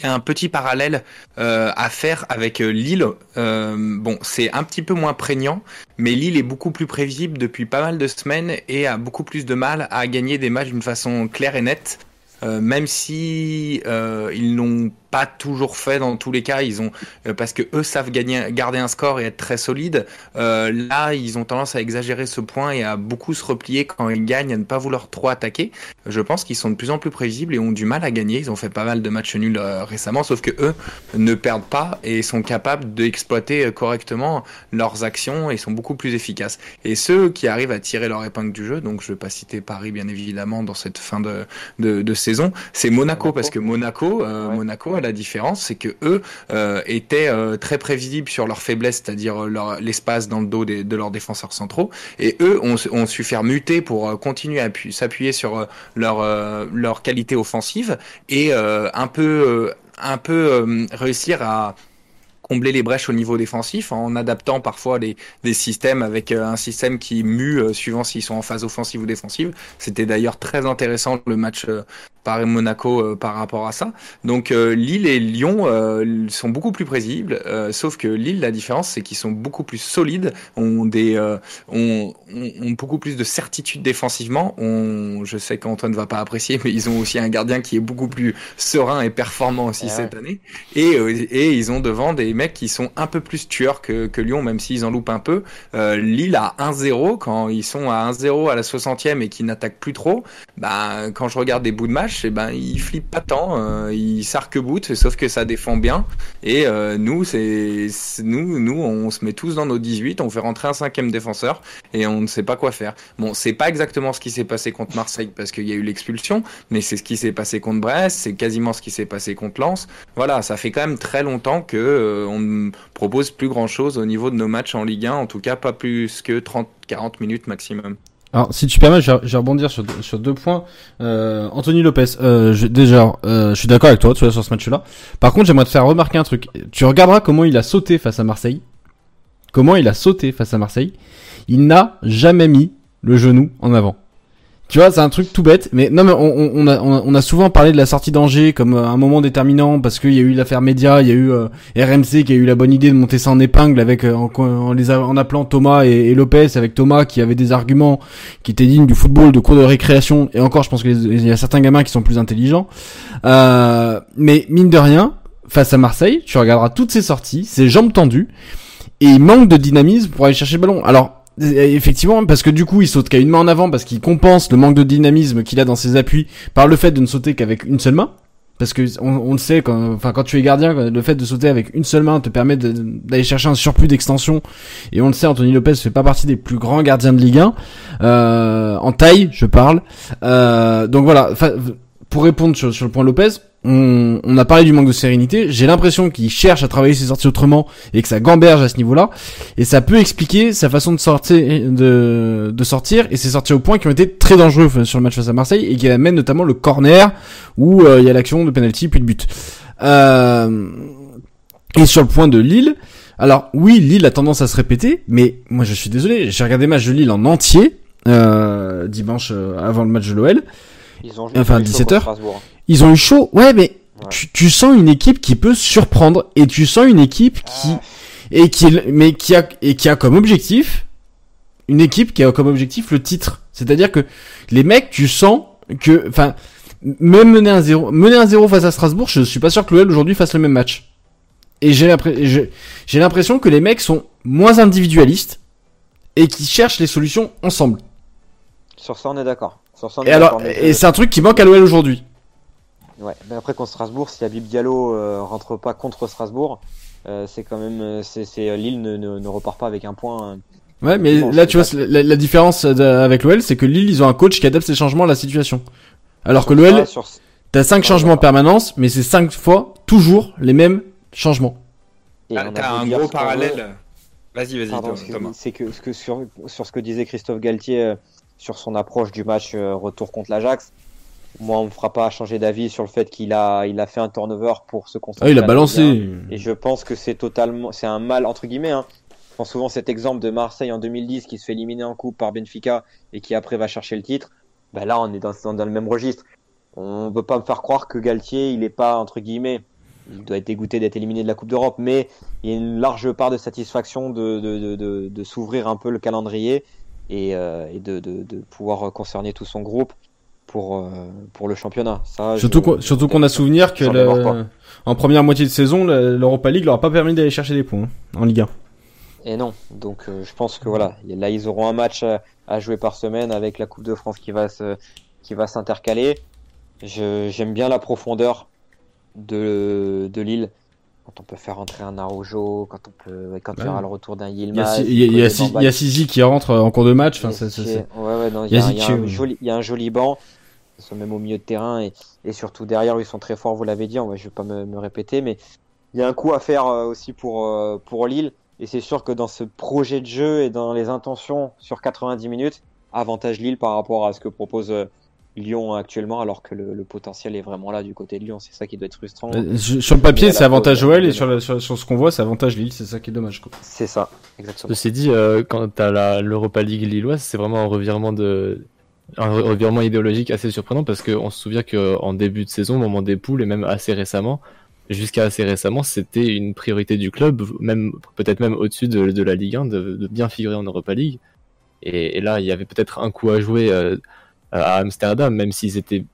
[SPEAKER 4] Y a un petit parallèle euh, à faire avec euh, Lille. Euh, bon, c'est un petit peu moins prégnant, mais Lille est beaucoup plus prévisible depuis pas mal de semaines et a beaucoup plus de mal à gagner des matchs d'une façon claire et nette. Même si ils l'ont pas toujours fait dans tous les cas, ils ont euh, parce que eux savent gagner, garder un score et être très solides. Euh, là, ils ont tendance à exagérer ce point et à beaucoup se replier quand ils gagnent, à ne pas vouloir trop attaquer. Je pense qu'ils sont de plus en plus prévisibles et ont du mal à gagner. Ils ont fait pas mal de matchs nuls euh, récemment, sauf que eux ne perdent pas et sont capables d'exploiter euh, correctement leurs actions et sont beaucoup plus efficaces. Et ceux qui arrivent à tirer leur épingle du jeu, donc je vais pas citer Paris bien évidemment dans cette fin de, de, de saison, c'est Monaco,
[SPEAKER 3] Monaco.
[SPEAKER 4] parce que Monaco, euh,
[SPEAKER 3] Ouais.
[SPEAKER 4] Monaco, la différence, c'est que eux euh, étaient euh, très prévisibles sur leurs faiblesses, c'est-à-dire euh, l'espace dans le dos de leurs défenseurs centraux, et eux ont, su faire muter pour continuer à appu- s'appuyer sur leur leur qualité offensive et un peu un peu réussir à combler les brèches au niveau défensif en adaptant parfois les, des systèmes avec un système qui mue suivant s'ils sont en phase offensive ou défensive. C'était d'ailleurs très intéressant le match euh, Paris-Monaco euh, par rapport à ça. Donc euh, Lille et Lyon euh, sont beaucoup plus prévisibles, euh, sauf que Lille, la différence, c'est qu'ils sont beaucoup plus solides, ont des, euh, ont, ont, beaucoup plus de certitude défensivement. On, je sais qu'Antoine va pas apprécier, mais ils ont aussi un gardien qui est beaucoup plus serein et performant aussi
[SPEAKER 3] Eh
[SPEAKER 4] cette année. Et, euh, et ils ont devant des mecs qui sont un peu plus tueurs que, que Lyon, même s'ils en loupent un peu. Euh, Lille à 1-0, quand ils sont à 1-0 à la 60e et qu'ils n'attaquent plus trop, bah, quand je regarde des bouts de match, eh ben, ils flippent pas tant, euh, ils s'arc-boutent, sauf que ça défend bien. Et euh, nous, c'est- nous, nous, on se met tous dans nos 18, on fait rentrer un cinquième défenseur et on ne sait pas quoi faire. Bon, c'est pas exactement ce qui s'est passé contre Marseille parce qu'il y a eu l'expulsion, mais c'est ce qui s'est passé contre Brest, c'est quasiment ce qui s'est passé contre Lens. Voilà, ça fait quand même très longtemps que euh, on ne propose plus grand chose au niveau de nos matchs en Ligue 1, en tout cas pas plus que 30-40 minutes maximum.
[SPEAKER 6] Alors, si tu permets, je vais, rebondir sur deux points. Euh, Anthony Lopez, euh, je, déjà, euh, je suis d'accord avec toi, tu vois, sur ce match-là. Par contre, j'aimerais te faire remarquer un truc. Tu regarderas comment il a sauté face à Marseille. Comment il a sauté face à Marseille. Il n'a jamais mis le genou en avant. Tu vois, c'est un truc tout bête, mais non, mais on, a, on a- souvent parlé de la sortie d'Angers comme euh, un moment déterminant parce qu'il y a eu l'affaire média, il y a eu euh, RMC qui a eu la bonne idée de monter ça en épingle avec euh, en, les en appelant Thomas et, Lopez avec Thomas qui avait des arguments qui étaient dignes du football, de cours de récréation et encore, je pense qu'il y a certains gamins qui sont plus intelligents. Euh, mais mine de rien, face à Marseille, tu regarderas toutes ses sorties, ses jambes tendues et il manque de dynamisme pour aller chercher le ballon. Alors Effectivement, parce que du coup, il saute qu'à une main en avant, parce qu'il compense le manque de dynamisme qu'il a dans ses appuis par le fait de ne sauter qu'avec une seule main. Parce que on, le sait, quand, enfin quand tu es gardien, le fait de sauter avec une seule main te permet d'aller chercher un surplus d'extension. Et on le sait, Anthony Lopez fait pas partie des plus grands gardiens de Ligue 1 euh, en taille, je parle. Euh, donc voilà. Pour répondre sur le point Lopez, on, on, a parlé du manque de sérénité. J'ai l'impression qu'il cherche à travailler ses sorties autrement et que ça gamberge à ce niveau-là. Et ça peut expliquer sa façon de sortir, de, de sortir et ses sorties au point qui ont été très dangereux sur le match face à Marseille et qui amènent notamment le corner où euh, il y a l'action de penalty puis de but. Euh, et sur le point de Lille, alors oui, Lille a tendance à se répéter, mais moi je suis désolé, j'ai regardé le match de Lille en entier euh, dimanche euh, avant le match de l'OL. Enfin
[SPEAKER 3] 17h.
[SPEAKER 6] Ils ont eu chaud, ouais, mais
[SPEAKER 3] Ouais.
[SPEAKER 6] tu, tu sens une équipe qui peut surprendre et tu sens une équipe qui
[SPEAKER 3] Ah.
[SPEAKER 6] et qui mais qui a et qui a comme objectif une équipe qui a comme objectif le titre. C'est-à-dire que les mecs, tu sens que enfin même mener un 0 mener un 0 face à Strasbourg, je suis pas sûr que l'OL aujourd'hui fasse le même match. Et j'ai l'impression que les mecs sont moins individualistes et qui cherchent les solutions ensemble.
[SPEAKER 3] Sur ça, on est d'accord.
[SPEAKER 6] Et alors et c'est un truc qui manque à l'OL aujourd'hui.
[SPEAKER 3] Ouais, mais après contre Strasbourg, si Habib Diallo euh, rentre pas contre Strasbourg, euh, c'est quand même, euh, c'est, c'est euh, Lille ne, ne, ne repart pas avec un point.
[SPEAKER 6] Ouais, mais là, tu vois, la, la différence de- avec l'OL, c'est que Lille, ils ont un coach qui adapte ses changements à la situation. Alors que l'OL,
[SPEAKER 3] Ah, sur,
[SPEAKER 6] t'as cinq
[SPEAKER 3] Ouais,
[SPEAKER 6] changements en permanence, mais c'est cinq fois toujours les mêmes changements.
[SPEAKER 3] et
[SPEAKER 4] T'as un gros parallèle. Vas-y, vas-y, Thomas.
[SPEAKER 3] c'est que, ce que sur, sur ce que disait Christophe Galtier euh, sur son approche du match euh, retour contre l'Ajax, moi on me fera pas changer d'avis sur le fait qu'il a, il a fait un turnover pour se concentrer.
[SPEAKER 6] Ah, il a balancé.
[SPEAKER 3] Et je pense que c'est totalement, c'est un mal entre guillemets. Hein. Je prends souvent cet exemple de Marseille en 2010 qui se fait éliminer en coupe par Benfica et qui après va chercher le titre. Ben là, on est dans, dans, dans le même registre. On peut pas me faire croire que Galtier, il est pas entre guillemets, il doit être dégoûté d'être éliminé de la Coupe d'Europe, mais il y a une large part de satisfaction de, de, de, de, de s'ouvrir un peu le calendrier et, euh, et de, de, de pouvoir concerner tout son groupe pour, euh, pour le championnat. Ça,
[SPEAKER 6] Surtout qu'on, surtout qu'on a souvenir que le- en première moitié de saison, le- l'Europa League leur a pas permis d'aller chercher des points hein, en Ligue 1.
[SPEAKER 3] Et non, donc euh, je pense que voilà, là ils auront un match à, à jouer par semaine avec la Coupe de France qui va se, qui va s'intercaler. J'aime bien la profondeur de, de Lille. Quand on peut faire entrer un Araujo, quand on peut, quand il y aura le retour d'un
[SPEAKER 6] Il
[SPEAKER 3] Yilmaz.
[SPEAKER 6] Il y a, il y a,
[SPEAKER 3] Koné
[SPEAKER 6] Si-
[SPEAKER 3] Bamba,
[SPEAKER 6] il y a Sisi qui rentre en cours de match. Enfin, c'est-
[SPEAKER 3] ouais, ouais, il
[SPEAKER 6] Il
[SPEAKER 3] y
[SPEAKER 6] y
[SPEAKER 3] il il y a un joli banc. Ils sont même au milieu de terrain et, et surtout derrière, ils sont très forts. Vous l'avez dit, on va, je vais pas me, me répéter, mais il y a un coup à faire euh, aussi pour euh, pour Lille. Et c'est sûr que dans ce projet de jeu et dans les intentions sur 90 minutes, avantage Lille par rapport à ce que propose euh, Lyon actuellement, alors que le, le potentiel est vraiment là du côté de Lyon. C'est ça qui doit être frustrant.
[SPEAKER 6] Euh, sur le papier, c'est avantage OL et sur, la- sur, sur ce qu'on voit, c'est avantage Lille. C'est ça qui est dommage.
[SPEAKER 3] C'est ça, exactement.
[SPEAKER 5] Ceci dit, euh, quand t'as la l'Europa League lilloise, c'est vraiment un revirement de un re- revirement idéologique assez surprenant parce qu'on se souvient qu'en début de saison, au moment des poules et même assez récemment, jusqu'à assez récemment, c'était une priorité du club, même peut-être même au-dessus de, la Ligue 1, de, bien figurer en Europa League. Et, là, il y avait peut-être un coup à jouer euh, à Amsterdam, même s'ils étaient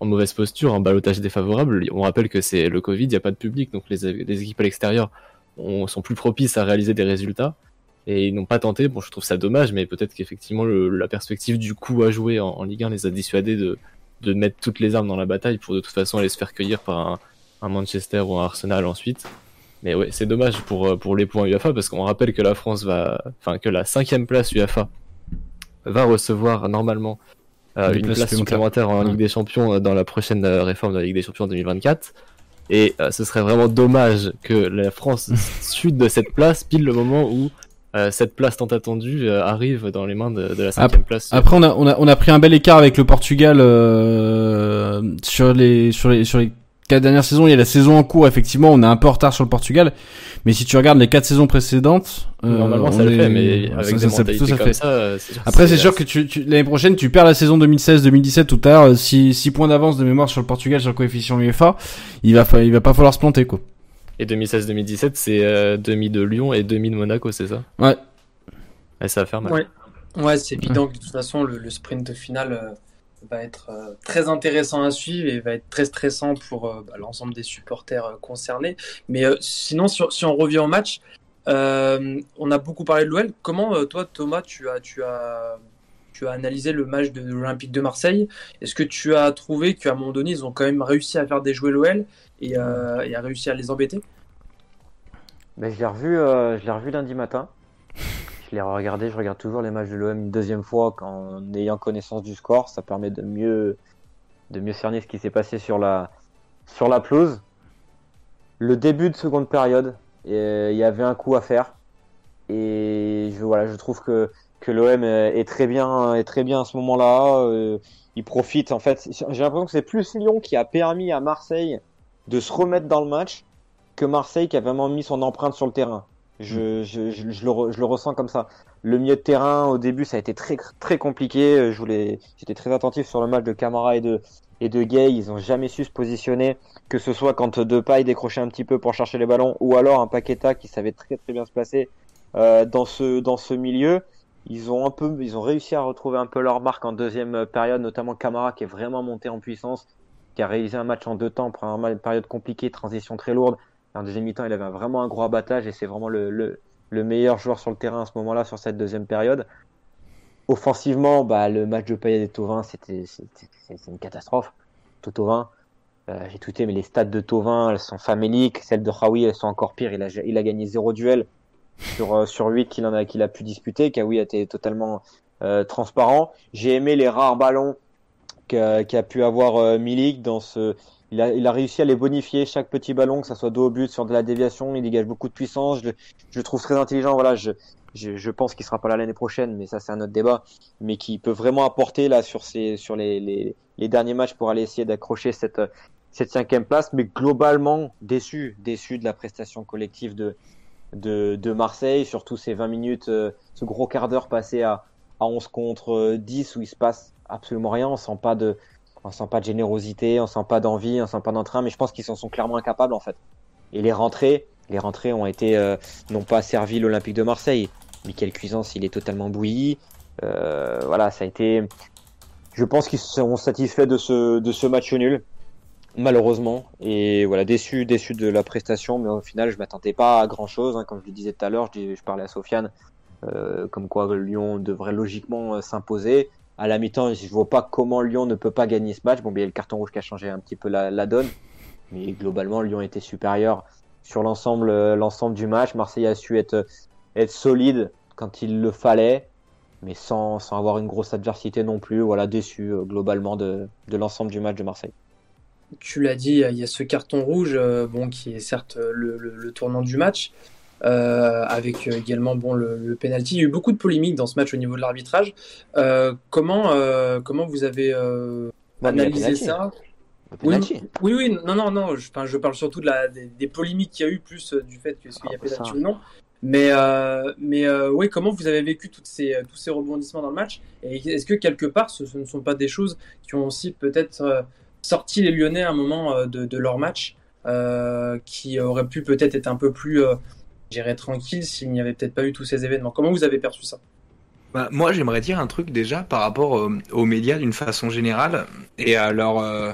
[SPEAKER 5] en mauvaise posture, en balotage défavorable. On rappelle que c'est le Covid, il n'y a pas de public, donc les, équipes à l'extérieur ont- sont plus propices à réaliser des résultats et ils n'ont pas tenté. Bon, je trouve ça dommage, mais peut-être qu'effectivement la perspective du coup à jouer en, en Ligue 1 les a dissuadés de, de mettre toutes les armes dans la bataille pour de toute façon aller se faire cueillir par un, un Manchester ou un Arsenal ensuite. Mais ouais, c'est dommage pour, euh, pour les points UEFA parce qu'on rappelle que la France va, enfin que la cinquième place UEFA va recevoir normalement euh, une place supplémentaire en. Ligue des Champions euh, dans la prochaine réforme de la Ligue des Champions 2024. Et euh, ce serait vraiment dommage que la France chute de cette place pile le moment où euh, cette place tant attendue euh, arrive dans les mains de, de la cinquième place.
[SPEAKER 6] Après, on a, on a, on a pris un bel écart avec le Portugal euh, sur les, sur les, sur les quatre dernières saisons. Il y a la saison en cours, effectivement, on est un peu en retard sur le Portugal. Mais si tu regardes les quatre saisons précédentes, euh,
[SPEAKER 5] Normalement, ça le fait, mais avec
[SPEAKER 6] ça-
[SPEAKER 5] des
[SPEAKER 6] ça- ça
[SPEAKER 5] comme
[SPEAKER 6] fait.
[SPEAKER 5] euh, sûr
[SPEAKER 6] Après, c'est sûr que tu, tu- l'année prochaine, tu perds la saison 2016-2017 tout à l'heure. 6 points d'avance de mémoire sur le Portugal sur le coefficient UEFA. Il va, il va pas falloir se planter, quoi.
[SPEAKER 5] Et 2016-2017, c'est euh, demi de Lyon et demi de Monaco, c'est ça?
[SPEAKER 6] Ouais.
[SPEAKER 5] Et ça va faire mal.
[SPEAKER 2] Ouais, ouais c'est évident que de toute façon, le, le sprint final euh, va être euh, très intéressant à suivre et va être très stressant pour euh, bah, l'ensemble des supporters euh, concernés. Mais euh, sinon, si, si on revient au match, euh, on a beaucoup parlé de l'OL. Comment, euh, toi, Thomas, tu as, tu, as, tu as analysé le match de l'Olympique de Marseille? Est-ce que tu as trouvé qu'à un moment donné, ils ont quand même réussi à faire déjouer l'OL et, euh, et à réussi à les embêter
[SPEAKER 3] Mais je l'ai revu, euh, je revu lundi matin. Je l'ai regardé, je regarde toujours les matchs de l'OM une deuxième fois en ayant connaissance du score. Ça permet de mieux, de mieux cerner ce qui s'est passé sur la, sur la pelouse. Le début de seconde période, euh, il y avait un coup à faire. Et je, voilà, je trouve que, que l'OM est très bien, est très bien à ce moment-là. Euh, il profite, en fait. J'ai l'impression que c'est plus Lyon qui a permis à Marseille de se remettre dans le match que Marseille qui a vraiment mis son empreinte sur le terrain. Je, je, je, je le, re- je le ressens comme ça. Le milieu de terrain, au début, ça a été très, très compliqué. Je voulais, j'étais très attentif sur le match de Camara et de, et de Gay. Ils ont jamais su se positionner, que ce soit quand Depay décrochait un petit peu pour chercher les ballons, ou alors un Paqueta qui savait très, très bien se placer euh, dans ce, dans ce milieu. Ils ont un peu, ils ont réussi à retrouver un peu leur marque en deuxième période, notamment Camara qui est vraiment monté en puissance, qui a réalisé un match en deux temps, première période compliquée, transition très lourde. En deuxième mi-temps, il avait vraiment un gros abattage et c'est vraiment le, le, le meilleur joueur sur le terrain à ce moment-là, sur cette deuxième période. Offensivement, bah, le match de Payet et Tovin, c'était une catastrophe. Tout Tovin, euh, j'ai tweeté, mais les stats de Tovin, elles sont faméliques. Celles de Raoui, elles sont encore pires. Il a, gagné zéro duel sur, euh, sur 8 qu'il en a, qu'il a pu disputer. Kawi a été totalement euh, transparent. J'ai aimé les rares ballons qu'a pu avoir euh, Milik dans ce. Il a, il a réussi à les bonifier chaque petit ballon, que ça soit dos au but, sur de la déviation. Il dégage beaucoup de puissance. Je, je le trouve très intelligent. Voilà, je, je, je pense qu'il sera pas là l'année prochaine, mais ça c'est un autre débat. Mais qui peut vraiment apporter là sur ces, sur les, les, les derniers matchs pour aller essayer d'accrocher cette cette cinquième place. Mais globalement déçu, déçu de la prestation collective de de, de Marseille, surtout ces 20 minutes, euh, ce gros quart d'heure passé à, à 11 contre euh, 10 où il se passe absolument rien. On sent pas de, on sent pas de générosité, on sent pas d'envie, on sent pas d'entrain, mais je pense qu'ils s'en sont clairement incapables en fait. Et les rentrées, les rentrées ont été, euh, n'ont pas servi l'Olympique de Marseille. Michael Cuisance, il est totalement bouilli. Euh, voilà, ça a été. Je pense qu'ils seront satisfaits de ce, de ce match nul, malheureusement. Et voilà, déçu, déçu de la prestation, mais au final, je m'attendais pas à grand chose. Hein. Comme je le disais tout à l'heure, je, je parlais à Sofiane, euh, comme quoi Lyon devrait logiquement euh, s'imposer. À la mi-temps, je vois pas comment Lyon ne peut pas gagner ce match. Bon, il y a le carton rouge qui a changé un petit peu la, donne, mais globalement, Lyon était supérieur sur l'ensemble, euh, l'ensemble du match. Marseille a su être, être solide quand il le fallait, mais sans, sans avoir une grosse adversité non plus. Voilà, déçu euh, globalement de, de l'ensemble du match de Marseille.
[SPEAKER 2] Tu l'as dit, il y a ce carton rouge, euh, bon, qui est certes le tournant du match, euh, avec euh, également bon, le, le penalty. Il y a eu beaucoup de polémiques dans ce match au niveau de l'arbitrage. Euh, comment, euh, comment vous avez analysé ça oui, oui, oui, non, non, non. Je, parle surtout de la, des, des polémiques qu'il y a eu, plus du fait que est-ce qu'il y a
[SPEAKER 3] Ah,
[SPEAKER 2] penalty ou non. Mais, mais oui, comment vous avez vécu toutes ces, tous ces rebondissements dans le match? Et est-ce que quelque part, ce, ce ne sont pas des choses qui ont aussi peut-être sorti les Lyonnais à un moment de, de leur match, qui auraient pu peut-être être un peu plus, j'irais tranquille s'il n'y avait peut-être pas eu tous ces événements. Comment vous avez perçu ça?
[SPEAKER 4] Bah, moi, j'aimerais dire un truc déjà par rapport euh, aux médias d'une façon générale et à leur euh,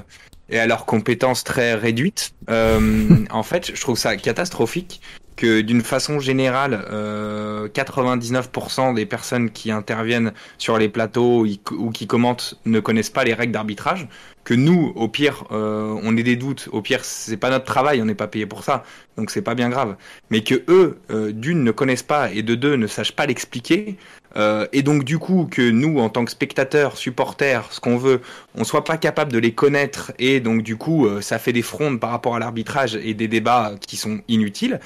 [SPEAKER 4] et à leurs compétences très réduites. Euh, en fait, je trouve ça catastrophique que d'une façon générale, euh, 99% des personnes qui interviennent sur les plateaux ou qui commentent ne connaissent pas les règles d'arbitrage. Que nous, au pire, euh, on ait des doutes. Au pire, c'est pas notre travail, on n'est pas payé pour ça, donc c'est pas bien grave. Mais que eux, euh, d'une, ne connaissent pas et de deux, ne sachent pas l'expliquer. Euh, et donc du coup que nous, en tant que spectateurs, supporters, ce qu'on veut, on soit pas capable de les connaître et donc du coup euh, ça fait des frondes par rapport à l'arbitrage et des débats qui sont inutiles.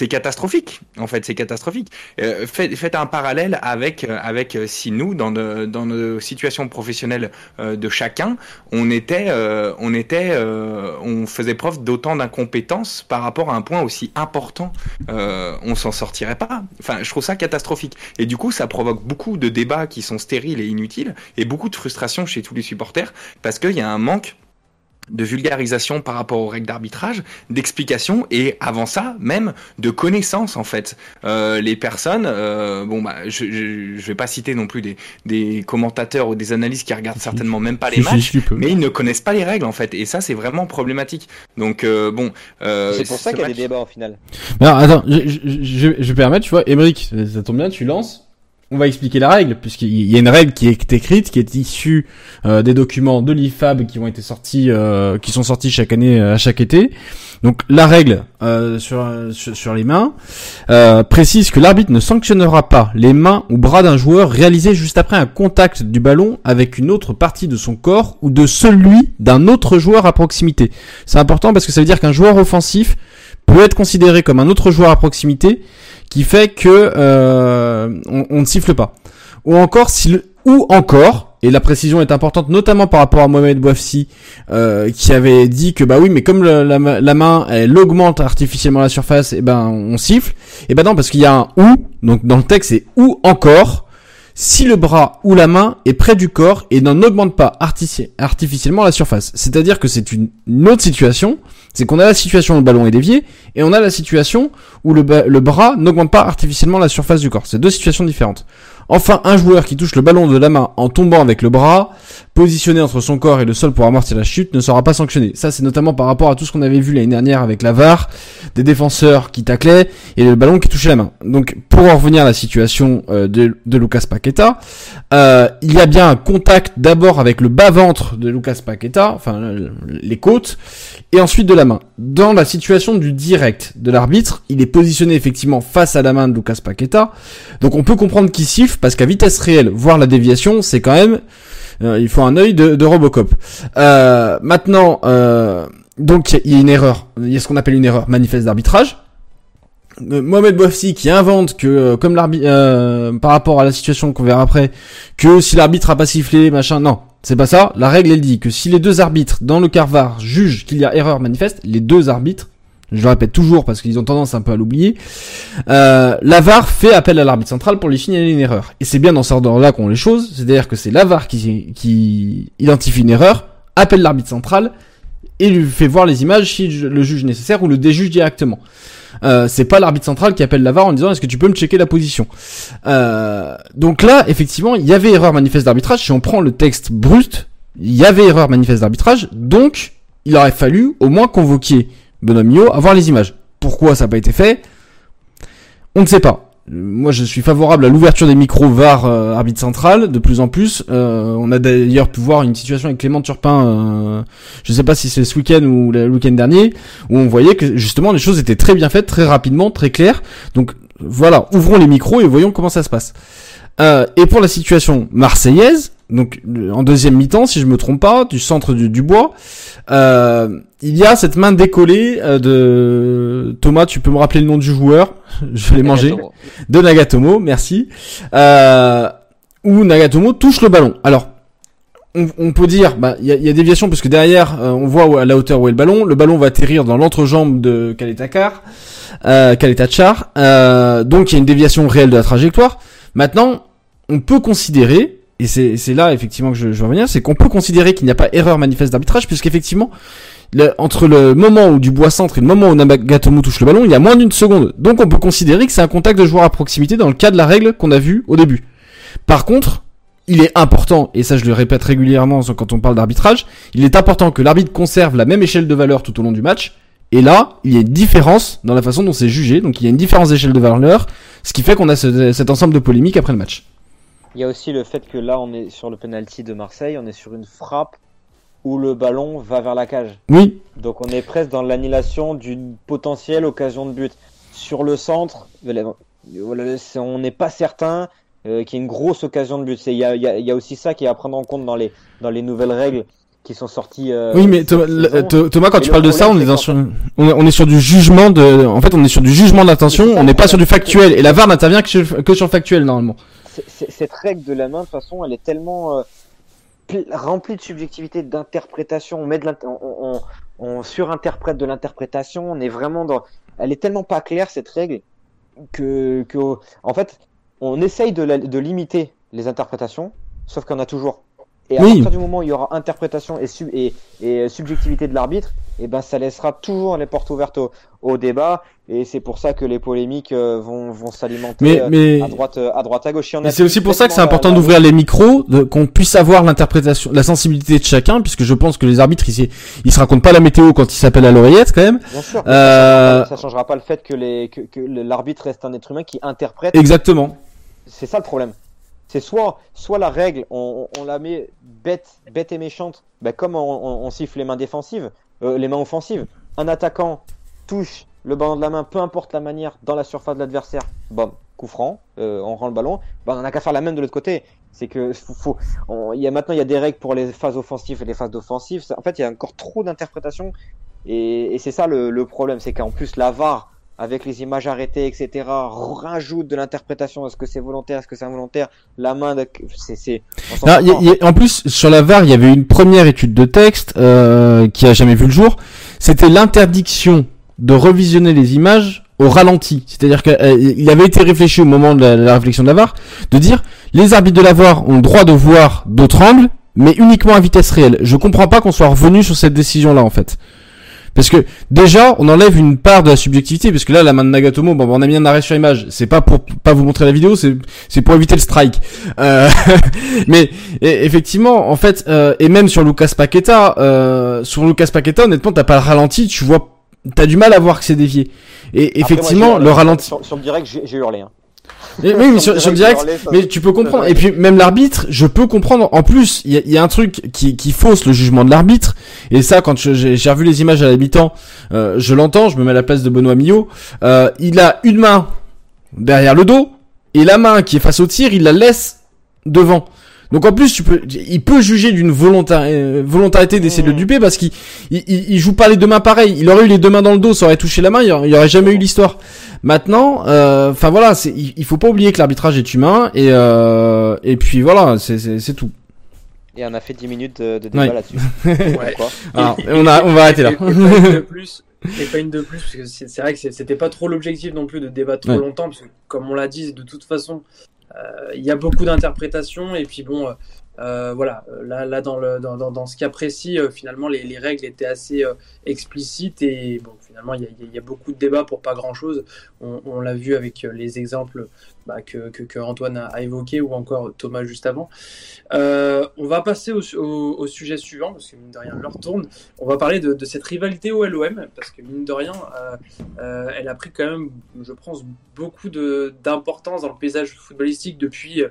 [SPEAKER 4] C'est catastrophique, en fait, c'est catastrophique. Euh, faites, un parallèle avec euh, avec euh, si nous, dans nos, dans situations professionnelles de chacun, on était on était on faisait preuve d'autant d'incompétence par rapport à un point aussi important, on s'en sortirait pas. Enfin, je trouve ça catastrophique. Et du coup, ça provoque beaucoup de débats qui sont stériles et inutiles, et beaucoup de frustration chez tous les supporters, parce qu'il y a un manque de vulgarisation par rapport aux règles d'arbitrage, d'explication et avant ça même de connaissances en fait. Euh, les personnes, euh, bon bah je, je, je vais pas citer non plus des, des commentateurs ou des analystes qui regardent certainement même pas les matchs, mais ils ne connaissent pas les règles en fait et ça c'est vraiment problématique. Donc euh, bon, euh,
[SPEAKER 3] c'est pour ça
[SPEAKER 4] ce
[SPEAKER 3] qu'il y a
[SPEAKER 4] match-
[SPEAKER 3] des débats au final.
[SPEAKER 6] Alors, attends, je, je, je, je vais permettre, tu vois, Emeric, ça tombe bien, tu lances. On va expliquer la règle, puisqu'il y a une règle qui est écrite, qui est issue euh, des documents de l'IFAB qui ont été sortis, euh, qui sont sortis chaque année, euh, à chaque été. Donc la règle sur, les mains précise que l'arbitre ne sanctionnera pas les mains ou bras d'un joueur réalisés juste après un contact du ballon avec une autre partie de son corps ou de celui d'un autre joueur à proximité. C'est important parce que ça veut dire qu'un joueur offensif peut être considéré comme un autre joueur à proximité qui fait que euh, on, ne siffle pas. Ou encore si le, ou encore et la précision est importante notamment par rapport à Mohamed Bouafsi euh, qui avait dit que bah oui mais comme la, la, main elle augmente artificiellement la surface et eh ben on siffle et eh ben non parce qu'il y a un ou donc dans le texte c'est ou encore si le bras ou la main est près du corps et n'en augmente pas artificiellement la surface. C'est-à-dire que c'est une, autre situation, c'est qu'on a la situation où le ballon est dévié et on a la situation où le, le bras n'augmente pas artificiellement la surface du corps. C'est deux situations différentes. Enfin, un joueur qui touche le ballon de la main en tombant avec le bras, positionné entre son corps et le sol pour amortir la chute, ne sera pas sanctionné. Ça, c'est notamment par rapport à tout ce qu'on avait vu l'année dernière avec la VAR, des défenseurs qui taclaient et le ballon qui touchait la main. Donc, pour en revenir à la situation euh, de, Lucas Paqueta, euh, il y a bien un contact d'abord avec le bas-ventre de Lucas Paqueta, enfin les côtes, et ensuite de la main. Dans la situation du direct de l'arbitre, il est positionné effectivement face à la main de Lucas Paqueta, donc on peut comprendre qu'il siffle parce qu'à vitesse réelle, voir la déviation, c'est quand même, euh, il faut un œil de, Robocop. Euh, maintenant, euh, donc il y a une erreur, il y a ce qu'on appelle une erreur manifeste d'arbitrage. Mohamed Bouafsi qui invente que comme l'arbitre par rapport à la situation qu'on verra après que si l'arbitre a pas sifflé machin non c'est pas ça la règle elle dit que si les deux arbitres dans le carvar jugent qu'il y a erreur manifeste les deux arbitres je le répète toujours parce qu'ils ont tendance un peu à l'oublier, euh, l'AVAR fait appel à l'arbitre central pour lui signaler une erreur. Et c'est bien dans ce ordre-là qu'on les choses, c'est-à-dire que c'est l'AVAR qui, identifie une erreur, appelle l'arbitre central et lui fait voir les images si le juge nécessaire ou le déjuge directement. Euh, c'est pas l'arbitre central qui appelle l'AVAR en disant est-ce que tu peux me checker la position? Euh, donc là, effectivement, il y avait erreur manifeste d'arbitrage. Si on prend le texte brut, il y avait erreur manifeste d'arbitrage, donc il aurait fallu au moins convoquer Benoît Millot, avoir les images. Pourquoi ça n'a pas été fait? On ne sait pas. Moi, je suis favorable à l'ouverture des micros VAR euh, arbitre central de plus en plus. Euh, on a d'ailleurs pu voir une situation avec Clément Turpin, euh, je ne sais pas si c'est ce week-end ou le week-end dernier, où on voyait que justement les choses étaient très bien faites, très rapidement, très claires. Donc voilà, ouvrons les micros et voyons comment ça se passe. et pour la situation marseillaise, donc en deuxième mi-temps, si je me trompe pas, du centre du, du bois, euh, il y a cette main décollée euh, de Thomas. Tu peux me rappeler le nom du joueur? Je l'ai mangé. De Nagatomo, merci. Euh, où Nagatomo touche le ballon. Alors, on, peut dire, bah, il y a, y a déviation parce que derrière, euh, on voit à la hauteur où est le ballon. Le ballon va atterrir dans l'entrejambe de Kaletakar, euh, Kaletachar. Euh, donc, il y a une déviation réelle de la trajectoire. Maintenant, on peut considérer et c'est là effectivement que je, je veux revenir, c'est qu'on peut considérer qu'il n'y a pas erreur manifeste d'arbitrage, puisqu'effectivement, entre le moment où du bois centre et le moment où Nagatomo touche le ballon, il y a moins d'une seconde. Donc on peut considérer que c'est un contact de joueur à proximité dans le cas de la règle qu'on a vue au début. Par contre, il est important, et ça je le répète régulièrement quand on parle d'arbitrage, il est important que l'arbitre conserve la même échelle de valeur tout au long du match. Et là, il y a une différence dans la façon dont c'est jugé, donc il y a une différence d'échelle de valeur, ce qui fait qu'on a cet ensemble de polémiques après le match.
[SPEAKER 3] Il y a aussi le fait que là, on est sur le penalty de Marseille, on est sur une frappe où le ballon va vers la cage.
[SPEAKER 6] Oui.
[SPEAKER 3] Donc on est presque dans l'annulation d'une potentielle occasion de but. Sur le centre, on n'est pas certain euh, qu'il y ait une grosse occasion de but. Il y a, y, y a, aussi ça qui est à prendre en compte dans les, dans les nouvelles règles qui sont sorties. Euh,
[SPEAKER 6] oui, mais Thomas, quand tu parles de ça, on est, sur, on est, sur du jugement de. En fait, on est sur du jugement d'attention. On n'est pas sur du factuel. Et la VAR n'intervient que sur le factuel normalement
[SPEAKER 3] cette règle de la main, de toute façon, elle est tellement euh, remplie de subjectivité, d'interprétation. On met de surinterprète de l'interprétation. On est vraiment dans. Elle est tellement pas claire cette règle que en fait, on essaye de, de limiter les interprétations, sauf qu'on a toujours. Et à partir du moment où il y aura interprétation et, et, et subjectivité de l'arbitre, et eh ben ça laissera toujours les portes ouvertes au, au débat. Et c'est pour ça que les polémiques euh, vont, vont s'alimenter euh, à droite, euh, à droite, à gauche.
[SPEAKER 6] Et c'est aussi pour ça que c'est important d'ouvrir les micros, qu'on puisse avoir l'interprétation, la sensibilité de chacun, puisque je pense que les arbitres ici, ils se racontent pas la météo quand ils s'appellent à l'oreillette quand même.
[SPEAKER 3] Bien sûr. Euh... Ça, changera pas, le fait que les, que, que l'arbitre reste un être humain qui interprète.
[SPEAKER 6] Exactement
[SPEAKER 3] c'est ça le problème. C'est soit, soit la règle, on, on, la met bête, bête et méchante, bah, comme on, siffle les mains défensives, euh, les mains offensives. Un attaquant touche le ballon de la main, peu importe la manière, dans la surface de l'adversaire, bam, coup franc, euh, on rend le ballon. Bah, on n'a qu'à faire la même de l'autre côté. C'est que faut, on, y a maintenant il y a des règles pour les phases offensives et les phases d'offensive. En fait, il y a encore trop d'interprétations et, et c'est ça le, le problème, c'est qu'en plus la VAR avec les images arrêtées, etc., rajoute de l'interprétation. Est-ce que c'est volontaire, est-ce que c'est involontaire La main, de... c'est,
[SPEAKER 6] en plus, sur la VAR, il y avait une première étude de texte euh, qui a jamais vu le jour. C'était l'interdiction de revisionner les images au ralenti. C'est-à-dire qu'il euh, avait été réfléchi au moment de la, de la, réflexion de la VAR de dire les arbitres de la VAR ont le droit de voir d'autres angles, mais uniquement à vitesse réelle. Je comprends pas qu'on soit revenu sur cette décision-là en fait. Parce que déjà, on enlève une part de la subjectivité, parce que là, la main de Nagatomo, bon, on a mis un arrêt sur image. C'est pas pour pas vous montrer la vidéo, c'est c'est pour éviter le strike. Euh, mais et, effectivement, en fait, euh, et même sur Lucas Paqueta, euh, sur Lucas Paqueta, honnêtement, t'as pas le ralenti, tu vois, t'as du mal à voir que c'est dévié. Et Après, effectivement, moi, le ralenti.
[SPEAKER 3] Sur, sur le direct, j'ai hurlé. Hein.
[SPEAKER 6] Mais, oui, mais sur, sur, le direct, mais tu peux comprendre. Et puis même l'arbitre, je peux comprendre. En plus, il y a, y a, un truc qui, qui fausse le jugement de l'arbitre. Et ça, quand j'ai revu les images à l'habitant, euh, je l'entends. Je me mets à la place de Benoît Millot. Euh, il a une main derrière le dos et la main qui est face au tir, il la laisse devant. Donc en plus, tu peux, il peut juger d'une volontarité, volontarité d'essayer de le duper parce qu'il il, il, joue pas les deux mains pareil. Il aurait eu les deux mains dans le dos, ça aurait touché la main, il y aurait, il y aurait jamais eu l'histoire. Maintenant, enfin euh, voilà, c'est, il, il, faut pas oublier que l'arbitrage est humain et euh, et puis voilà, c'est, c'est, c'est tout.
[SPEAKER 3] Et on a fait 10 minutes de, de débat
[SPEAKER 6] Ouais.
[SPEAKER 3] là-dessus.
[SPEAKER 2] Ouais.
[SPEAKER 6] Alors, on a, on va arrêter là.
[SPEAKER 2] Et, et pas une de plus. Et pas une de plus, parce que c'est vrai que c'était pas trop l'objectif non plus de débattre trop
[SPEAKER 6] Ouais.
[SPEAKER 2] longtemps, parce que comme on l'a dit, de toute façon, euh, il y a beaucoup d'interprétations, et puis bon, euh, euh, voilà, euh, là, dans, dans, dans, ce cas précis, euh, finalement, les, les règles étaient assez euh, explicites, et bon, finalement, il y a, beaucoup de débats pour pas grand-chose. On, on l'a vu avec euh, les exemples bah, que, Antoine a, a évoqués, ou encore Thomas juste avant. Euh, on va passer au, sujet suivant, parce que mine de rien, l'heure tourne. On va parler de, cette rivalité au LOM, parce que mine de rien, euh, elle a pris quand même, je pense, beaucoup d'importance dans le paysage footballistique depuis, euh,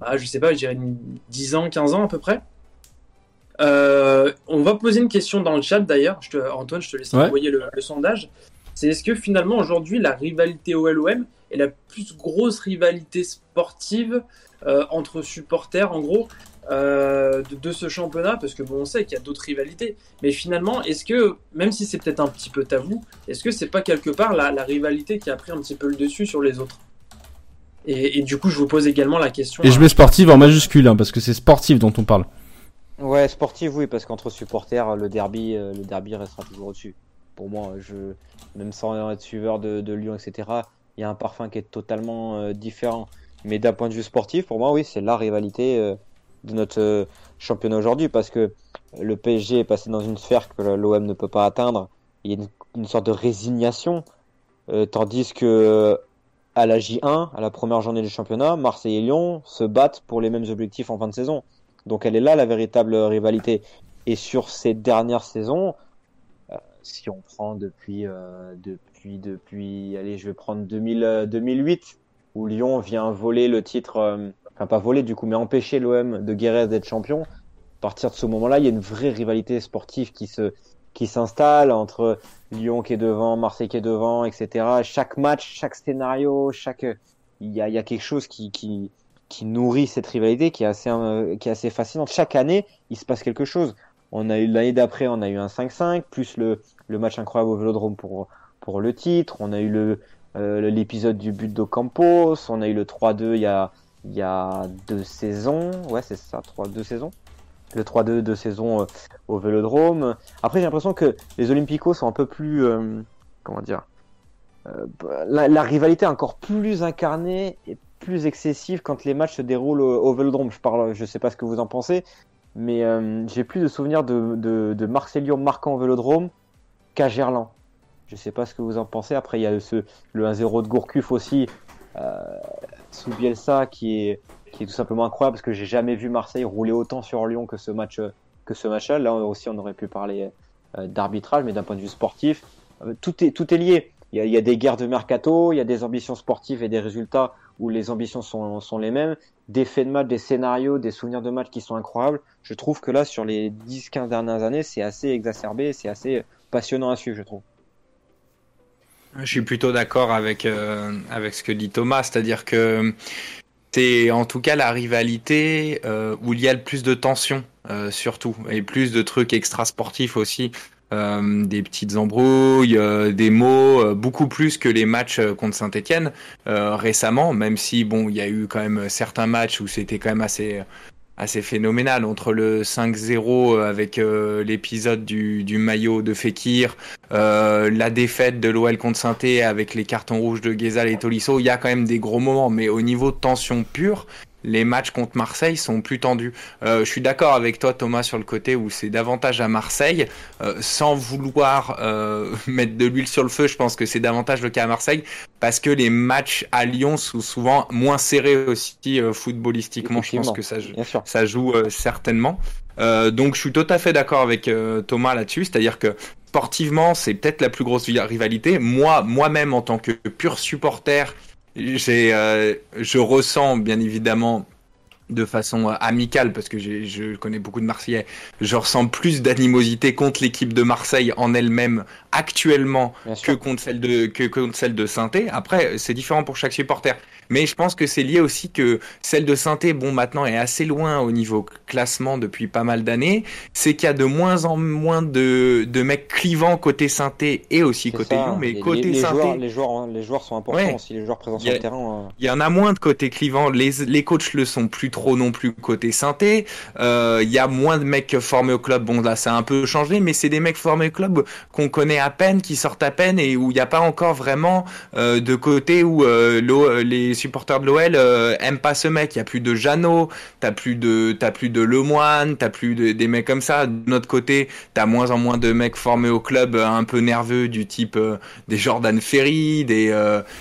[SPEAKER 2] ah, je sais pas, je dirais une- 10 ans, 15 ans à peu près. Euh, on va poser une question dans le chat d'ailleurs. Antoine, je te laisse
[SPEAKER 6] Ouais.
[SPEAKER 2] envoyer le, le sondage. C'est est-ce que finalement aujourd'hui la rivalité au LOM est la plus grosse rivalité sportive euh, entre supporters en gros euh, de, de ce championnat? Parce que bon, on sait qu'il y a d'autres rivalités. Mais finalement, est-ce que, même si c'est peut-être un petit peu tabou, est-ce que c'est pas quelque part la, la rivalité qui a pris un petit peu le dessus sur les autres? Et, et du coup, je vous pose également la question.
[SPEAKER 6] Et je mets sportive en majuscule, hein, parce que c'est sportif dont on parle.
[SPEAKER 3] Ouais, sportif, oui, parce qu'entre supporters, le derby, euh, le derby restera toujours au-dessus. Pour moi, je, même sans être suiveur de, de Lyon, etc., il y a un parfum qui est totalement euh, différent. Mais d'un point de vue sportif, pour moi, oui, c'est la rivalité euh, de notre championnat aujourd'hui, parce que le PSG est passé dans une sphère que l'OM ne peut pas atteindre. Il y a une, une sorte de résignation, tandis que à la J1, à la première journée du championnat, Marseille et Lyon se battent pour les mêmes objectifs en fin de saison. Donc elle est là la véritable rivalité. Et sur ces dernières saisons, euh, si on prend depuis, euh, depuis, depuis, allez, je vais prendre 2000, euh, 2008, où Lyon vient voler le titre, euh, enfin pas voler du coup, mais empêcher l'OM de Guéret d'être champion. À partir de ce moment-là, il y a une vraie rivalité sportive qui se, qui s'installe entre Lyon qui est devant, Marseille qui est devant, etc. Chaque match, chaque scénario, chaque, il y a, il y a quelque chose qui, qui, qui nourrit cette rivalité qui est assez euh, qui est assez fascinante. Chaque année, il se passe quelque chose. On a eu l'année d'après, on a eu un 5-5 plus le le match incroyable au Vélodrome pour pour le titre. On a eu le euh, l'épisode du but d'Ocampos. On a eu le 3-2 il y a il y a deux saisons. Ouais, c'est ça, trois deux saisons. Le 3-2 deux saisons euh, au Vélodrome. Après, j'ai l'impression que les Olympicos sont un peu plus euh, comment dire euh, la, la rivalité encore plus incarnée et plus excessive quand les matchs se déroulent au, au. Je parle, je sais pas ce que vous en pensez, mais euh, j'ai plus de souvenirs de, de, de Marcelio marquant au Vélodrome qu'à Gerland. Je sais pas ce que vous en pensez. Après, il y a ce, le 1-0 de Gourcuff aussi, euh, sous Bielsa, qui est, qui est tout simplement incroyable parce que j'ai jamais vu Marseille rouler autant sur Lyon que ce match, que ce match-là. Là aussi, on aurait pu parler euh, d'arbitrage, mais d'un point de vue sportif, tout est, tout est lié. Il y a des guerres de mercato, il y a des ambitions sportives et des résultats où les ambitions sont, les mêmes, des faits de match, des scénarios, des souvenirs de match qui sont incroyables. Je trouve que là, sur les 10-15 dernières années, c'est assez exacerbé, c'est assez passionnant à suivre, je trouve.
[SPEAKER 4] Je suis plutôt d'accord avec, euh, avec ce que dit Thomas, c'est-à-dire que c'est en tout cas la rivalité euh, où il y a le plus de tension, euh, surtout, et plus de trucs extra-sportifs aussi. Euh, des petites embrouilles, euh, des mots, euh, beaucoup plus que les matchs contre Saint-Etienne récemment, même si bon, il y a eu quand même certains matchs où c'était quand même assez assez phénoménal. Entre le 5-0 avec l'épisode du, du, maillot de Fekir, la défaite de l'OL contre saint avec les cartons rouges de Ghezal et Tolisso, il y a quand même des gros moments, mais au niveau de tension pure, les matchs contre Marseille sont plus tendus. Euh, je suis d'accord avec toi Thomas sur le côté où c'est davantage à Marseille, euh, sans vouloir euh, mettre de l'huile sur le feu, je pense que c'est davantage le cas à Marseille, parce que les matchs à Lyon sont souvent moins serrés aussi footballistiquement, je pense que ça, ça joue certainement. donc je suis tout à fait d'accord avec Thomas là-dessus, c'est-à-dire que sportivement c'est peut-être la plus grosse rivalité. Moi, moi-même en tant que pur supporter, j'ai, euh, je ressens bien évidemment de façon euh, amicale parce que je connais beaucoup de Marseillais. Je ressens plus d'animosité contre l'équipe de Marseille en elle-même actuellement que contre celle de que contre celle de saint Après, c'est différent pour chaque supporter. Mais je pense que c'est lié aussi que celle de saint bon, maintenant est assez loin au niveau classement depuis pas mal d'années. C'est qu'il y a de moins en moins de, de mecs clivants côté saint et aussi côté Lyon, mais côté
[SPEAKER 3] les,
[SPEAKER 4] saint
[SPEAKER 3] joueurs, les joueurs, les joueurs sont importants aussi, les joueurs présents sur le terrain.
[SPEAKER 4] Euh. Il y en a moins de côté clivant. Les, les coachs le sont plus trop non plus côté euh, Il y a moins de mecs formés au club. Bon, là, ça a un peu changé, mais c'est des mecs formés au club qu'on connaît à peine, qui sortent à peine et où il n'y a pas encore vraiment euh, de côté où euh, les supporters de l'OL euh, aiment pas ce mec. Il y a plus de Jeannot, t'as plus de t'as plus de Lemoine, t'as plus de, des mecs comme ça. De notre côté, t'as moins en moins de mecs formés au club un peu nerveux du type des Jordan Ferry, des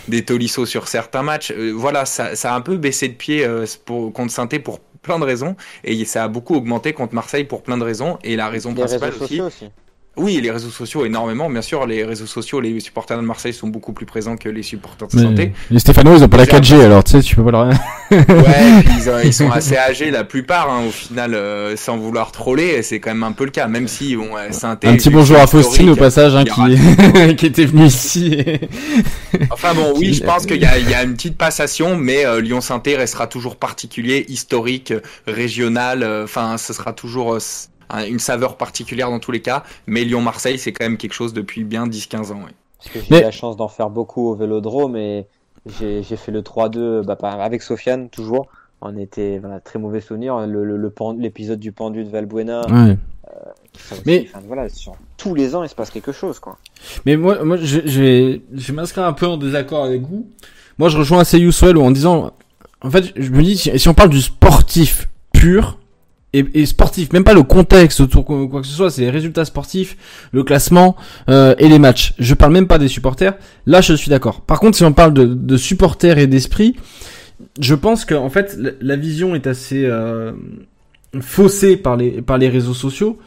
[SPEAKER 4] des Tolisso sur certains matchs. voilà, ça, ça a un peu baissé de pied pour contre saint pour plein de raisons. Et ça a beaucoup augmenté contre Marseille pour plein de raisons. Et la raison principale aussi oui, les réseaux sociaux énormément. Bien sûr, les réseaux sociaux, les supporters de Marseille sont beaucoup plus présents que les supporters de santé.
[SPEAKER 6] Les Stéphano, ils ont pas la 4G, alors tu sais, tu peux pas leur.
[SPEAKER 4] ouais, ils, sont assez âgés la plupart, hein, au final, euh, sans vouloir troller. C'est quand même un peu le cas, même si bon,
[SPEAKER 6] synthé. Un petit bonjour à Faustine au passage, hein, qui qui était venu ici.
[SPEAKER 4] enfin bon, oui, je pense qu'il y a, y a une petite passation, mais euh, Lyon Synthé restera toujours particulier, historique, régional. Euh, enfin, ce sera toujours une saveur particulière dans tous les cas. Mais Lyon-Marseille, c'est quand même quelque chose depuis bien 10-15 ans.
[SPEAKER 3] Parce que j'ai eu la chance d'en faire beaucoup au Vélodrome et j'ai fait le 3-2 bah, avec Sofiane toujours. On était voilà, très mauvais souvenir. L'épisode du pendu de Valbuena. Euh, mais voilà, sur tous les ans, il se passe quelque chose, quoi.
[SPEAKER 6] Mais moi, moi, je, je vais, je vais m'inscrire un peu en désaccord avec vous. Moi, je rejoins assez Swell en disant, en fait, je me dis, si on parle du sportif pur, et, et, sportif, même pas le contexte autour quoi que ce soit, c'est les résultats sportifs, le classement euh, et les matchs. Je parle même pas des supporters. Là, je suis d'accord. Par contre, si on parle de, de supporters et d'esprit, je pense que en fait la, vision est assez euh, faussée par les par les réseaux sociaux.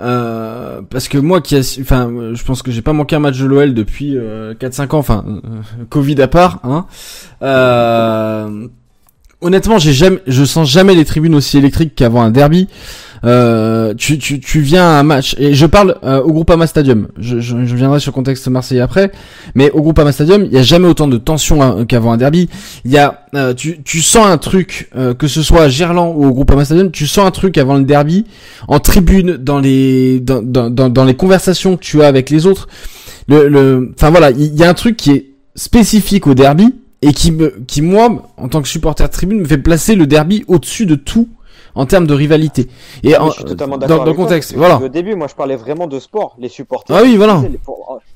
[SPEAKER 6] Euh, parce que moi qui enfin je pense que j'ai pas manqué un match de l'OL depuis 4-5 ans enfin Covid à part hein euh, honnêtement, je sens jamais les tribunes aussi électriques qu'avant un derby. Euh, tu, viens à un match et je parle euh, au Groupama Stadium. Je, je, viendrai sur le contexte marseillais après, mais au Groupama Stadium, il y a jamais autant de tension hein, qu'avant un derby. Y a, euh, tu, sens un truc, euh, que ce soit à Gerland ou au Groupama Stadium, tu sens un truc avant le derby en tribune, dans les, conversations que tu as avec les autres. Le, enfin voilà, il y a un truc qui est spécifique au derby et qui me, qui moi, en tant que supporter de tribune, me fait placer le derby au-dessus de tout en termes de rivalité. Et
[SPEAKER 3] en, dans, le contexte, voilà. Au début, moi, je parlais vraiment de sport, les supporters.
[SPEAKER 6] Ah oui, voilà.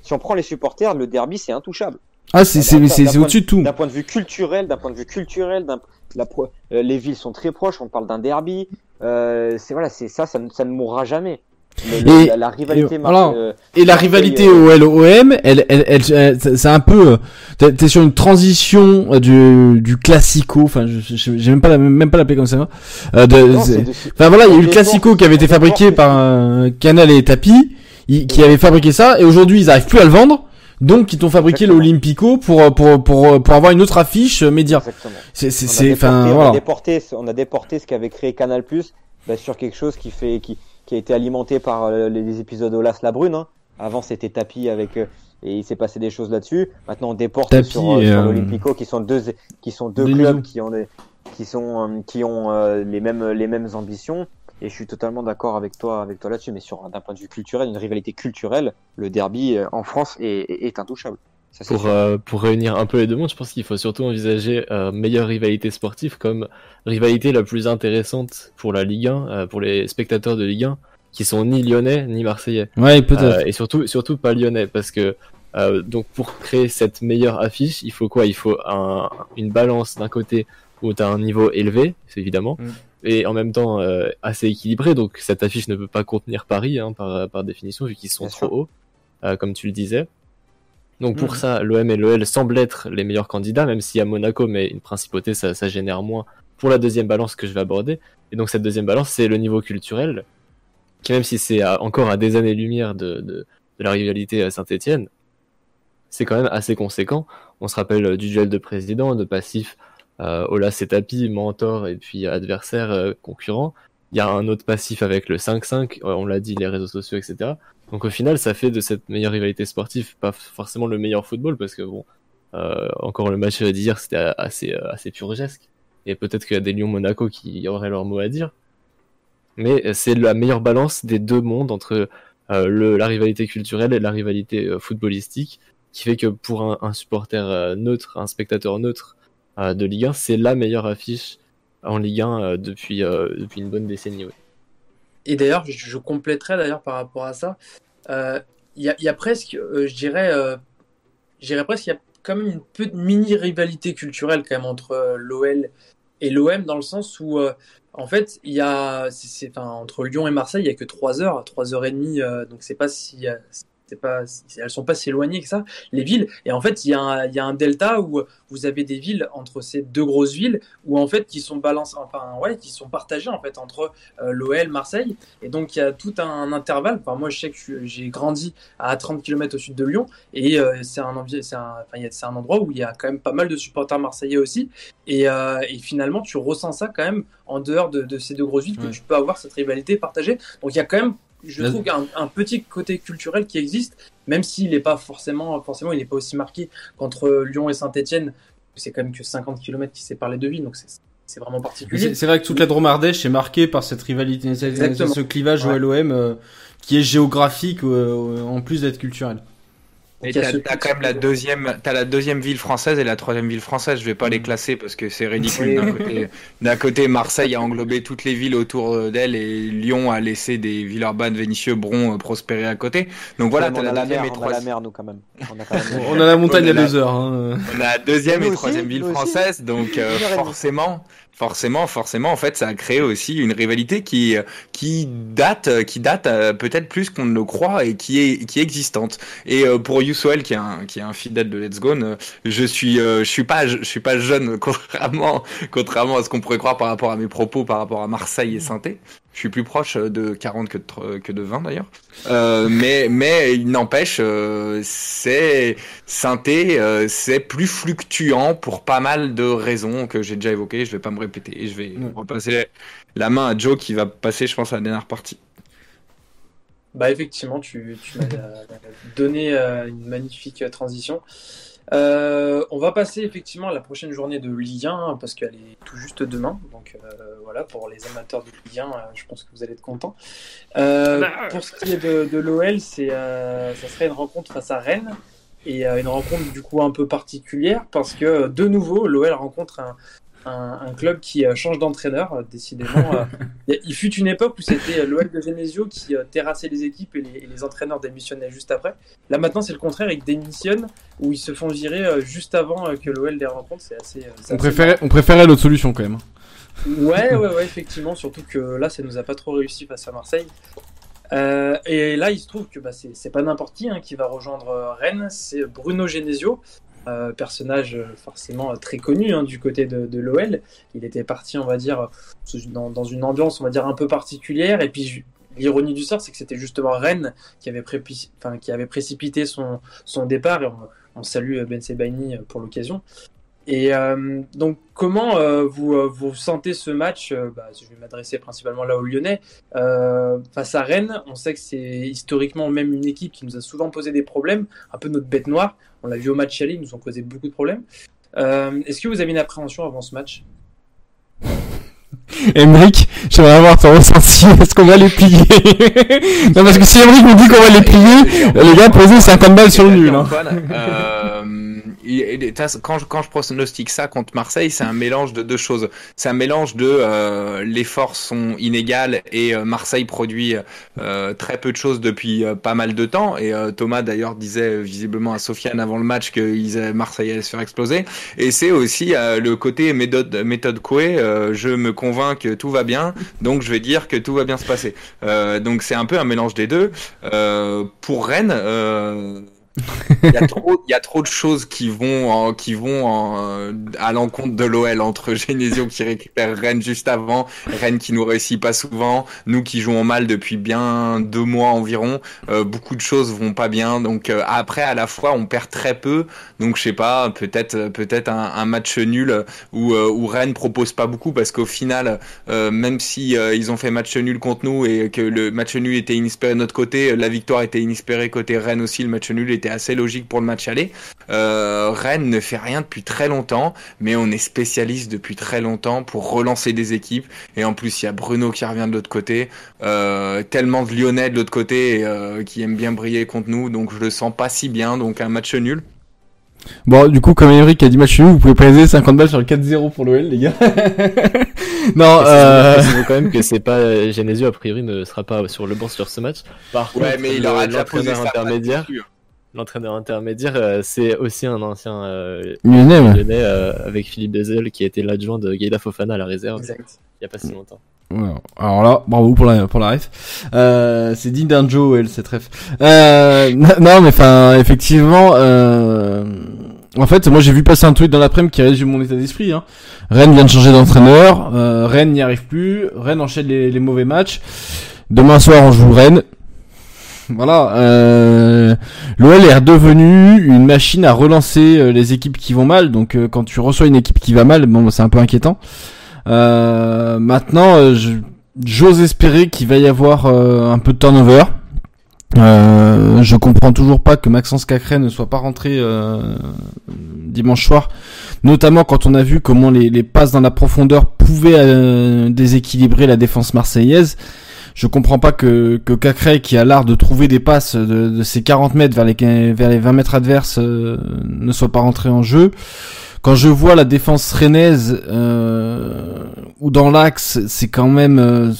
[SPEAKER 3] si on prend les supporters, le derby, c'est intouchable.
[SPEAKER 6] Ah, c'est c'est c'est au-dessus de tout.
[SPEAKER 3] D'un point de vue culturel, d'un point de vue culturel, d'un la, euh, les villes sont très proches. On parle d'un derby. Euh, c'est voilà, c'est ça, ça, ça ne mourra jamais
[SPEAKER 6] et, la, rivalité euh, et la rivalité au LOM, elle, elle, elle, c'est un peu, t'es, es sur une transition du, du classico, enfin, j'ai même pas la, même pas l'appeler comme ça. Euh, de, enfin voilà, il y a eu le classico qui avait été fabriqué par un Canal et Tapi, qui avait fabriqué ça, et aujourd'hui ils arrivent plus à le vendre. donc qui t'ont fabriqué l'Olympico pour, pour, pour, pour avoir une autre affiche média.
[SPEAKER 3] Exactement.
[SPEAKER 6] C'est, c'est,
[SPEAKER 3] On a
[SPEAKER 6] c'est,
[SPEAKER 3] déporté-
[SPEAKER 6] enfin,
[SPEAKER 3] on a
[SPEAKER 6] voilà.
[SPEAKER 3] déporté, on a déporté ce qu'avait créé Canal Plus bah, sur quelque chose qui fait, qui, qui a été alimenté par euh, les, épisodes Olas la Brune. Hein. Avant c'était Tapi avec euh, et il s'est passé des choses là-dessus. Maintenant on déporte
[SPEAKER 6] Tapi
[SPEAKER 3] sur, euh,
[SPEAKER 6] et,
[SPEAKER 3] sur l'Olympico qui sont deux, qui sont deux clubs qui ont des, qui sont, qui ont euh, les mêmes, les mêmes ambitions. Et je suis totalement d'accord avec toi, avec toi là-dessus. Mais sur d'un point de vue culturel, une rivalité culturelle, le derby en France est, est, est intouchable. Ça,
[SPEAKER 5] Pour, euh, pour réunir un peu les deux mondes, je pense qu'il faut surtout envisager euh, meilleure rivalité sportive comme rivalité la plus intéressante pour la Ligue 1, euh, pour les spectateurs de Ligue 1, qui sont ni lyonnais ni marseillais.
[SPEAKER 6] Ouais, peut-être.
[SPEAKER 5] Euh, et surtout, surtout pas lyonnais, parce que euh, donc pour créer cette meilleure affiche, il faut quoi? Il faut un, une balance d'un côté où tu as un niveau élevé, évidemment,
[SPEAKER 4] Mm.
[SPEAKER 5] et en même temps euh, assez équilibré. Donc cette affiche ne peut pas contenir Paris hein, par, par définition, vu qu'ils sont
[SPEAKER 3] Bien
[SPEAKER 5] trop
[SPEAKER 3] sûr.
[SPEAKER 5] hauts, euh, comme tu le disais. Donc pour
[SPEAKER 2] Mhm.
[SPEAKER 5] ça, l'OM et l'OL semblent être les meilleurs candidats, même si à Monaco, mais une principauté, ça, ça génère moins pour la deuxième balance que je vais aborder. Et donc cette deuxième balance, c'est le niveau culturel, qui même si c'est encore à des années-lumière de, de, de la rivalité à Saint-Etienne, c'est quand même assez conséquent. On se rappelle euh, du duel de président, de passif, euh, Olas et Tapi, mentor et puis adversaire euh, concurrent. Il y a un autre passif avec le 5-5, euh, on l'a dit, les réseaux sociaux, etc. Donc au final, ça fait de cette meilleure rivalité sportive pas forcément le meilleur football parce que bon, euh, encore le match d'hier c'était assez euh, assez purgesque et peut-être qu'il y a des Lyon-Monaco qui auraient leur mot à dire. Mais c'est la meilleure balance des deux mondes entre euh, le, la rivalité culturelle et la rivalité footballistique qui fait que pour un, supporter neutre, un spectateur neutre de Ligue 1, c'est la meilleure affiche en Ligue 1 euh, depuis, depuis une bonne décennie.
[SPEAKER 2] Et d'ailleurs, je, je compléterai d'ailleurs par rapport à ça. Euh, Il y, a, y a presque, euh, je dirais, euh, je dirais presque, il y a quand même une petite mini rivalité culturelle quand même entre euh, l'OL et l'OM dans le sens où, euh, en fait, il y a, c'est, enfin, entre Lyon et Marseille, il y a que 3 heures, 3 heures et demie, euh, donc c'est pas si, c'est pas, elles sont pas si éloignées que ça, les villes. Et en fait, il y a un, il y a un delta où vous avez des villes entre ces deux grosses villes où en fait qui sont balancées, enfin ouais, qui sont partagées en fait entre euh, l'OL, Marseille. Et donc il y a tout un intervalle. Enfin, moi je sais que j'ai grandi à 30 km au sud de Lyon et euh, c'est un, envi- c'est un, enfin, il y a- c'est un endroit où il y a quand même pas mal de supporters marseillais aussi. Et, euh, et finalement tu ressens ça quand même en dehors de, de ces deux grosses villes que
[SPEAKER 6] Ouais.
[SPEAKER 2] tu peux avoir cette rivalité partagée. Donc il y a quand même, je trouve, un, un petit côté culturel qui existe, même s'il n'est pas forcément, forcément, il n'est pas aussi marqué qu'entre Lyon et Saint-Etienne. C'est quand même que 50 km qui séparent les deux villes, donc c'est c'est vraiment particulier.
[SPEAKER 6] C'est vrai que toute la Dromardèche est marquée par cette rivalité,
[SPEAKER 2] Exactement.
[SPEAKER 6] ce clivage
[SPEAKER 2] Ouais.
[SPEAKER 6] OLOM euh, qui est géographique euh, en plus d'être culturel.
[SPEAKER 4] Et t'as quand même la deuxième, t'as la deuxième ville française et la troisième ville française. Je vais pas les classer parce que c'est ridicule. D'un côté, d'un côté, Marseille a englobé toutes les villes autour euh, d'elle et Lyon a laissé des Villeurbanne, Vénissieux, Bron euh, prospérer à côté. Donc voilà, t'as
[SPEAKER 3] on a
[SPEAKER 4] la
[SPEAKER 3] la mer,
[SPEAKER 4] deuxième et
[SPEAKER 3] on a la
[SPEAKER 4] troisième.
[SPEAKER 3] mer, nous, quand même. On a quand même
[SPEAKER 6] On a la montagne à
[SPEAKER 4] la-
[SPEAKER 6] deux heures. Hein.
[SPEAKER 4] On a la deuxième et
[SPEAKER 3] aussi,
[SPEAKER 4] troisième ville française, donc euh,
[SPEAKER 3] et
[SPEAKER 4] forcément, forcément, forcément, en fait, ça a créé aussi une rivalité qui qui date, qui date euh, peut-être plus qu'on ne le croit et qui est qui est existante. Et euh, pour Youssouel, qui est un qui est un fidèle de Let's Go, euh, je suis je suis pas je suis pas jeune contrairement contrairement à ce qu'on pourrait croire par rapport à mes propos par rapport à Marseille et saint Je suis plus proche euh, de 40 que de, tr- que de 20 d'ailleurs. Euh, mais mais il n'empêche, euh, c'est synthé, euh, c'est plus fluctuant pour pas mal de raisons que j'ai déjà évoquées. Je vais pas me répéter. Je vais
[SPEAKER 6] Ouais.
[SPEAKER 4] repasser la main à Joe qui va passer, je pense, à la dernière partie.
[SPEAKER 2] Bah effectivement, tu, tu m'as euh, donné euh, une magnifique euh, transition. Euh, on va passer effectivement à la prochaine journée de Ligue 1 parce qu'elle est tout juste demain. Donc euh, voilà, pour les amateurs de Ligue 1, euh, je pense que vous allez être contents. Euh, pour ce qui est de, de l'OL, c'est euh, ça serait une rencontre face à Rennes et une rencontre du coup un peu particulière parce que de nouveau l'OL rencontre un, un, un club qui euh, change d'entraîneur. euh, Décidément, euh, il fut une époque où c'était l'OL de Genesio qui terrassait les équipes et les, et les entraîneurs démissionnaient juste après. Là maintenant, c'est le contraire, ils démissionnent ou ils se font virer juste avant que l'OL les rencontre. C'est assez.
[SPEAKER 6] On
[SPEAKER 2] assez
[SPEAKER 6] préférait, on préférait l'autre solution quand même.
[SPEAKER 2] Ouais, ouais, ouais, effectivement. Surtout que là, ça nous a pas trop réussi face à Marseille. Euh, et là, il se trouve que bah, c'est pas n'importe qui hein, qui va rejoindre Rennes, c'est Bruno Genesio, euh, personnage euh, forcément euh, très connu hein, du côté de, de l'OL. Il était parti, on va dire, euh, dans, une ambiance, on va dire, un peu particulière. Et puis, l'ironie du sort, c'est que c'était justement Rennes qui avait, précipité son, départ, et on, salue Ben Sebaini pour l'occasion. Et euh, donc, comment euh, vous, euh, sentez ce match euh, bah, Je vais m'adresser principalement là aux Lyonnais. Euh, face à Rennes, on sait que c'est historiquement même une équipe qui nous a souvent posé des problèmes, un peu notre bête noire. On l'a vu au match aller, ils nous ont causé beaucoup de problèmes. Euh, Est-ce que vous avez une appréhension avant ce match?
[SPEAKER 6] Emric, j'aimerais avoir ton ressenti. Est-ce qu'on va les plier? Non, parce que si Emric nous dit qu'on va les plier, les gars, posez 50 balles sur le nul. Hein.
[SPEAKER 4] Euh, quand, je, quand je pronostique ça contre Marseille, c'est un mélange de deux choses. C'est un mélange de euh, les forces sont inégales et euh, Marseille produit euh, très peu de choses depuis euh, pas mal de temps. Et euh, Thomas d'ailleurs disait visiblement à Sofiane avant le match que ils Marseille allait se faire exploser. Et c'est aussi le côté méthode méthode Coué. je me convainc que tout va bien, donc je vais dire que tout va bien se passer. Donc c'est un peu un mélange des deux. Pour Rennes. Euh, il y a trop, il y a trop de choses qui vont, qui vont en, à l'encontre de l'OL entre Genesio qui récupère Rennes juste avant, Rennes qui nous réussit pas souvent, nous qui jouons mal depuis bien deux mois environ. Euh, beaucoup de choses vont pas bien. Donc euh, après, à la fois, on perd très peu. Donc je sais pas, peut-être, peut-être un, un match nul où, euh, où Rennes propose pas beaucoup parce qu'au final, euh, même si euh, ils ont fait match nul contre nous et que le match nul était inespéré de notre côté, la victoire était inespérée côté Rennes aussi. Le match nul était assez logique pour le match aller. Euh, Rennes ne fait rien depuis très longtemps, mais on est spécialiste depuis très longtemps pour relancer des équipes. Et en plus, il y a Bruno qui revient de l'autre côté, euh, tellement de Lyonnais de l'autre côté euh, qui aiment bien briller contre nous, donc je le sens pas si bien. Donc un match nul.
[SPEAKER 6] Bon, du coup, comme Emric a dit match nul, vous pouvez préciser 50 balles sur le 4-0 pour l'OL, les gars. non, euh...
[SPEAKER 5] Quand même que c'est pas Genesio a priori ne sera pas sur le banc sur ce match. Par
[SPEAKER 4] Ouais,
[SPEAKER 5] contre,
[SPEAKER 4] mais il aura déjà posé
[SPEAKER 5] l'entraîneur
[SPEAKER 4] sa patte
[SPEAKER 5] intermédiaire,
[SPEAKER 4] dessus.
[SPEAKER 5] L'entraîneur intermédiaire, euh, c'est aussi un ancien euh,
[SPEAKER 6] Lyonnais, ouais.
[SPEAKER 5] lyonnais euh, avec Philippe Bezel qui a été l'adjoint de Gaïda Fofana à la réserve
[SPEAKER 2] Exact.
[SPEAKER 5] il y a pas si longtemps.
[SPEAKER 6] Ouais, Alors là, bravo pour la pour la ref. Euh, c'est digne d'un Joe, elle cette ref. Euh, non, mais enfin, effectivement, euh, en fait, moi j'ai vu passer un tweet dans l'après-midi qui résume mon état d'esprit. Hein. Rennes vient de changer d'entraîneur, euh, Rennes n'y arrive plus, Rennes enchaîne les, les mauvais matchs. Demain soir, on joue Rennes. Voilà, euh, l'OL est redevenu une machine à relancer euh, les équipes qui vont mal. Donc, euh, quand tu reçois une équipe qui va mal, bon, c'est un peu inquiétant. Euh, maintenant, j'ose espérer qu'il va y avoir un peu de turnover. Euh, je comprends toujours pas que Maxence Cacré ne soit pas rentré euh, dimanche soir, notamment quand on a vu comment les, passes dans la profondeur pouvaient déséquilibrer la défense marseillaise. Je comprends pas que, que Cacré, qui a l'art de trouver des passes de, de ses 40 mètres vers les, vers les 20 mètres adverses, euh, ne soit pas rentré en jeu. Quand je vois la défense rennaise euh, ou dans l'axe, c'est quand même euh,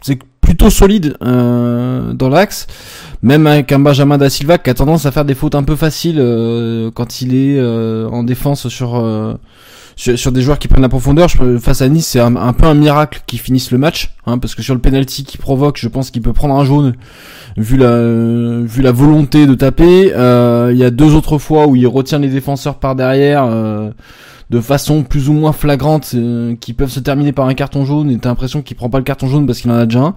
[SPEAKER 6] c'est plutôt solide euh, dans l'axe. Même avec un Benjamin da Silva qui a tendance à faire des fautes un peu faciles euh, quand il est euh, en défense sur, euh, sur des joueurs qui prennent la profondeur. Face à Nice, c'est un, peu un miracle qu'ils finissent le match, hein, parce que sur le penalty qu'il provoque, je pense qu'il peut prendre un jaune vu la vu la volonté de taper. Euh, Il y a deux autres fois où il retient les défenseurs par derrière. euh, de façon plus ou moins flagrante euh, qui peuvent se terminer par un carton jaune et t'as l'impression qu'il prend pas le carton jaune parce qu'il en a déjà un.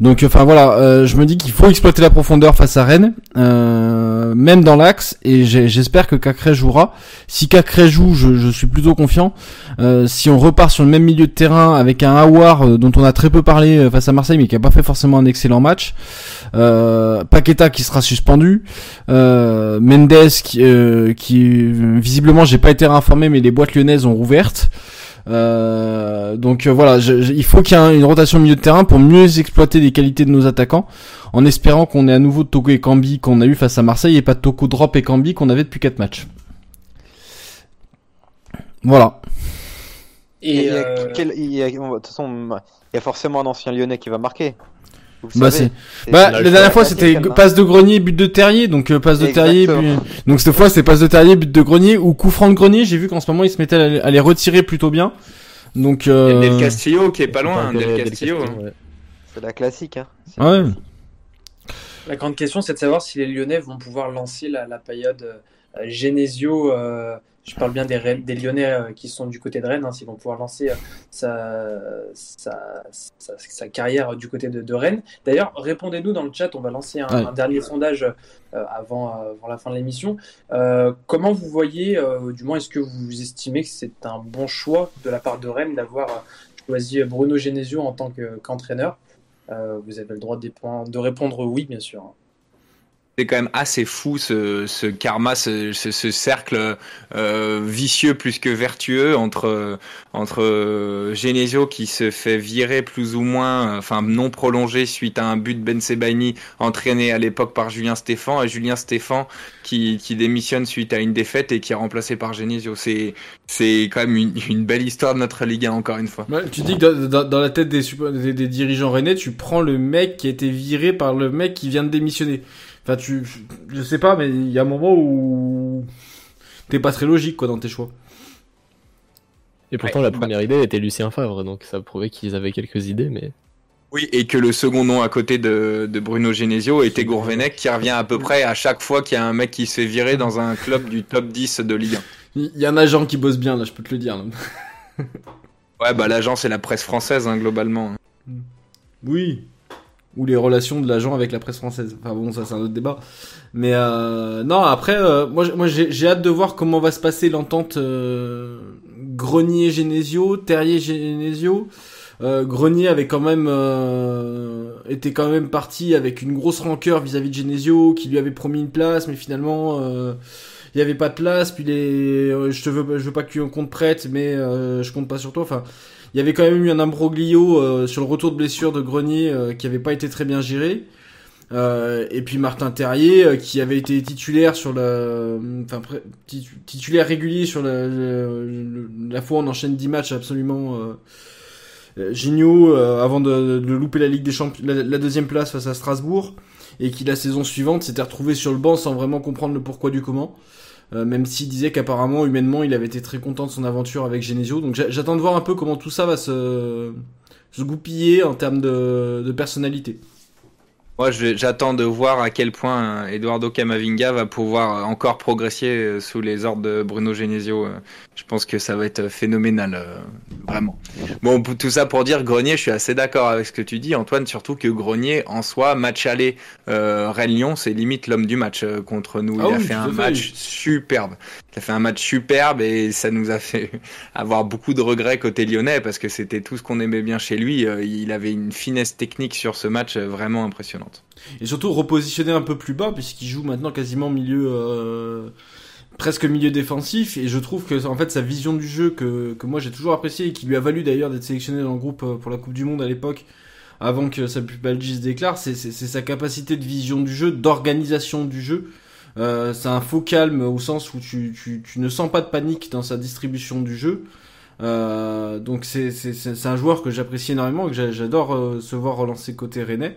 [SPEAKER 6] Donc enfin voilà, euh, je me dis qu'il faut exploiter la profondeur face à Rennes, euh, même dans l'axe, et j'espère que Cacré jouera. Si Cacré joue, je, suis plutôt confiant. Euh, si on repart sur le même milieu de terrain avec un euh, dont on a très peu parlé face à Marseille, mais qui a pas fait forcément un excellent match, Paqueta qui sera suspendu, Mendes qui, qui visiblement j'ai pas été réinformé, mais les boîtes lyonnaises ont rouvertes. Euh, donc euh, voilà, je- je- il faut qu'il y ait un- une rotation au milieu de terrain pour mieux exploiter les qualités de nos attaquants, en espérant qu'on ait à nouveau Toko et Cambi qu'on a eu face à Marseille et pas Toko Drop et Cambi qu'on avait depuis 4 matchs. Voilà.
[SPEAKER 3] Il y
[SPEAKER 2] Et
[SPEAKER 3] a-
[SPEAKER 2] euh,
[SPEAKER 3] quel- il y a- de toute façon, il y a forcément un ancien Lyonnais qui va marquer. Vous le
[SPEAKER 6] Bah,
[SPEAKER 3] savez.
[SPEAKER 6] c'est- Bah, la dernière fois c'était passe de Grenier, but de Terrier, donc euh, passe de Terrier. But- Donc cette fois c'est passe de Terrier, but de Grenier ou coup franc de Grenier. J'ai vu qu'en ce moment il se mettait à les- à les retirer plutôt bien. Donc
[SPEAKER 4] Il y a
[SPEAKER 6] euh...
[SPEAKER 4] Del Castillo qui est pas loin,
[SPEAKER 5] Enfin,
[SPEAKER 4] Del
[SPEAKER 5] Del
[SPEAKER 4] Castillo.
[SPEAKER 5] Castillo, ouais.
[SPEAKER 3] C'est la classique. Hein.
[SPEAKER 6] Ouais.
[SPEAKER 3] la classique.
[SPEAKER 2] La grande question, c'est de savoir si les Lyonnais vont pouvoir lancer la, la période euh, Genesio. Je parle bien des, Rennes- des Lyonnais euh, qui sont du côté de Rennes, hein, s'ils vont pouvoir lancer euh, sa, sa, sa, sa carrière du côté de, de Rennes. D'ailleurs, répondez-nous dans le chat, on va lancer un,
[SPEAKER 6] Ouais.
[SPEAKER 2] un dernier sondage euh, avant, avant la fin de l'émission. Comment vous voyez, du moins, est-ce que vous estimez que c'est un bon choix de la part de Rennes d'avoir choisi Bruno Genesio en tant que- qu'entraîneur? Vous avez le droit de, répondre oui, bien sûr.
[SPEAKER 4] C'est quand même assez fou ce, ce karma, ce, ce, ce cercle euh, vicieux plus que vertueux entre entre euh, Genesio qui se fait virer plus ou moins, enfin non prolongé suite à un but de Ben Sebaini entraîné à l'époque par Julien Stéphan et Julien Stéphan qui, qui démissionne suite à une défaite et qui est remplacé par Genesio. C'est c'est quand même une, une belle histoire de notre Ligue 1 encore une fois.
[SPEAKER 6] Ouais, tu dis que dans, dans- la tête des, des, des dirigeants rennais, tu prends le mec qui a été viré par le mec qui vient de démissionner. Enfin, tu, je sais pas, mais il y a un moment où t'es pas très logique quoi dans tes choix.
[SPEAKER 5] Et pourtant,
[SPEAKER 4] Ouais,
[SPEAKER 5] la
[SPEAKER 4] bah-
[SPEAKER 5] première idée était Lucien Favre, donc ça prouvait qu'ils avaient quelques idées, mais
[SPEAKER 4] Oui, et que le second nom à côté de, de Bruno Genesio était Gourvenec, qui revient à peu près à chaque fois qu'il y a un mec qui se fait virer dans un club du top 10 de Ligue 1.
[SPEAKER 6] Il y, a un agent qui bosse bien là, je peux te le dire. là.
[SPEAKER 4] Ouais, bah l'agent, c'est la presse française, hein, globalement.
[SPEAKER 6] Oui. Ou les relations de l'agent avec la presse française. Enfin bon, ça c'est un autre débat. Mais euh, non, après, euh, moi, moi j'ai hâte de voir comment va se passer l'entente euh, Grenier-Genesio, Terrier-Genesio. Euh, Grenier avait quand même euh, était quand même parti avec une grosse rancœur vis-à-vis de Genesio, qui lui avait promis une place, mais finalement euh, il y avait pas de place. Puis les, je te veux, je veux pas que tu compte prête, mais je compte pas sur toi. Enfin, il y avait quand même eu un imbroglio euh, sur le retour de blessure de Grenier euh, qui avait pas été très bien géré. Euh, et puis Martin Terrier qui avait été titulaire sur la, enfin titulaire régulier sur la, la fois on enchaîne 10 matchs absolument géniaux avant de, de louper la Ligue des Champions, la deuxième place face à Strasbourg et qui la saison suivante s'était retrouvé sur le banc sans vraiment comprendre le pourquoi du comment. Euh, même s'il disait qu'apparemment humainement il avait été très content de son aventure avec Genesio. Donc j'a- j'attends de voir un peu comment tout ça va se, se goupiller en termes de personnalité.
[SPEAKER 4] Moi, j'attends de voir à quel point euh, Eduardo Camavinga va pouvoir euh, encore progresser euh, sous les ordres de Bruno Genesio. Je pense que ça va être phénoménal, vraiment. Bon, tout ça pour dire, Grenier, je suis assez d'accord avec ce que tu dis, Antoine, surtout que Grenier, en soi, match aller euh, Rennes-Lyon, c'est limite l'homme du match contre nous.
[SPEAKER 6] Ah
[SPEAKER 4] Il a
[SPEAKER 6] oui,
[SPEAKER 4] fait un
[SPEAKER 6] fait.
[SPEAKER 4] match superbe. Il a fait un match superbe et ça nous a fait avoir beaucoup de regrets côté lyonnais parce que c'était tout ce qu'on aimait bien chez lui. Euh, Il avait une finesse technique sur ce match euh, vraiment impressionnante.
[SPEAKER 6] Et surtout repositionner un peu plus bas puisqu'il joue maintenant quasiment milieu euh, presque milieu défensif et je trouve que en fait sa vision du jeu que, que moi j'ai toujours apprécié et qui lui a valu d'ailleurs d'être sélectionné dans le groupe pour la Coupe du Monde à l'époque avant que sa se déclare c'est sa capacité de vision du jeu d'organisation du jeu euh, c'est un faux calme au sens où tu, tu, tu ne sens pas de panique dans sa distribution du jeu. Euh, donc c'est c'est- c'est un joueur que j'apprécie énormément et que j'a- j'adore euh, se voir relancer côté rennais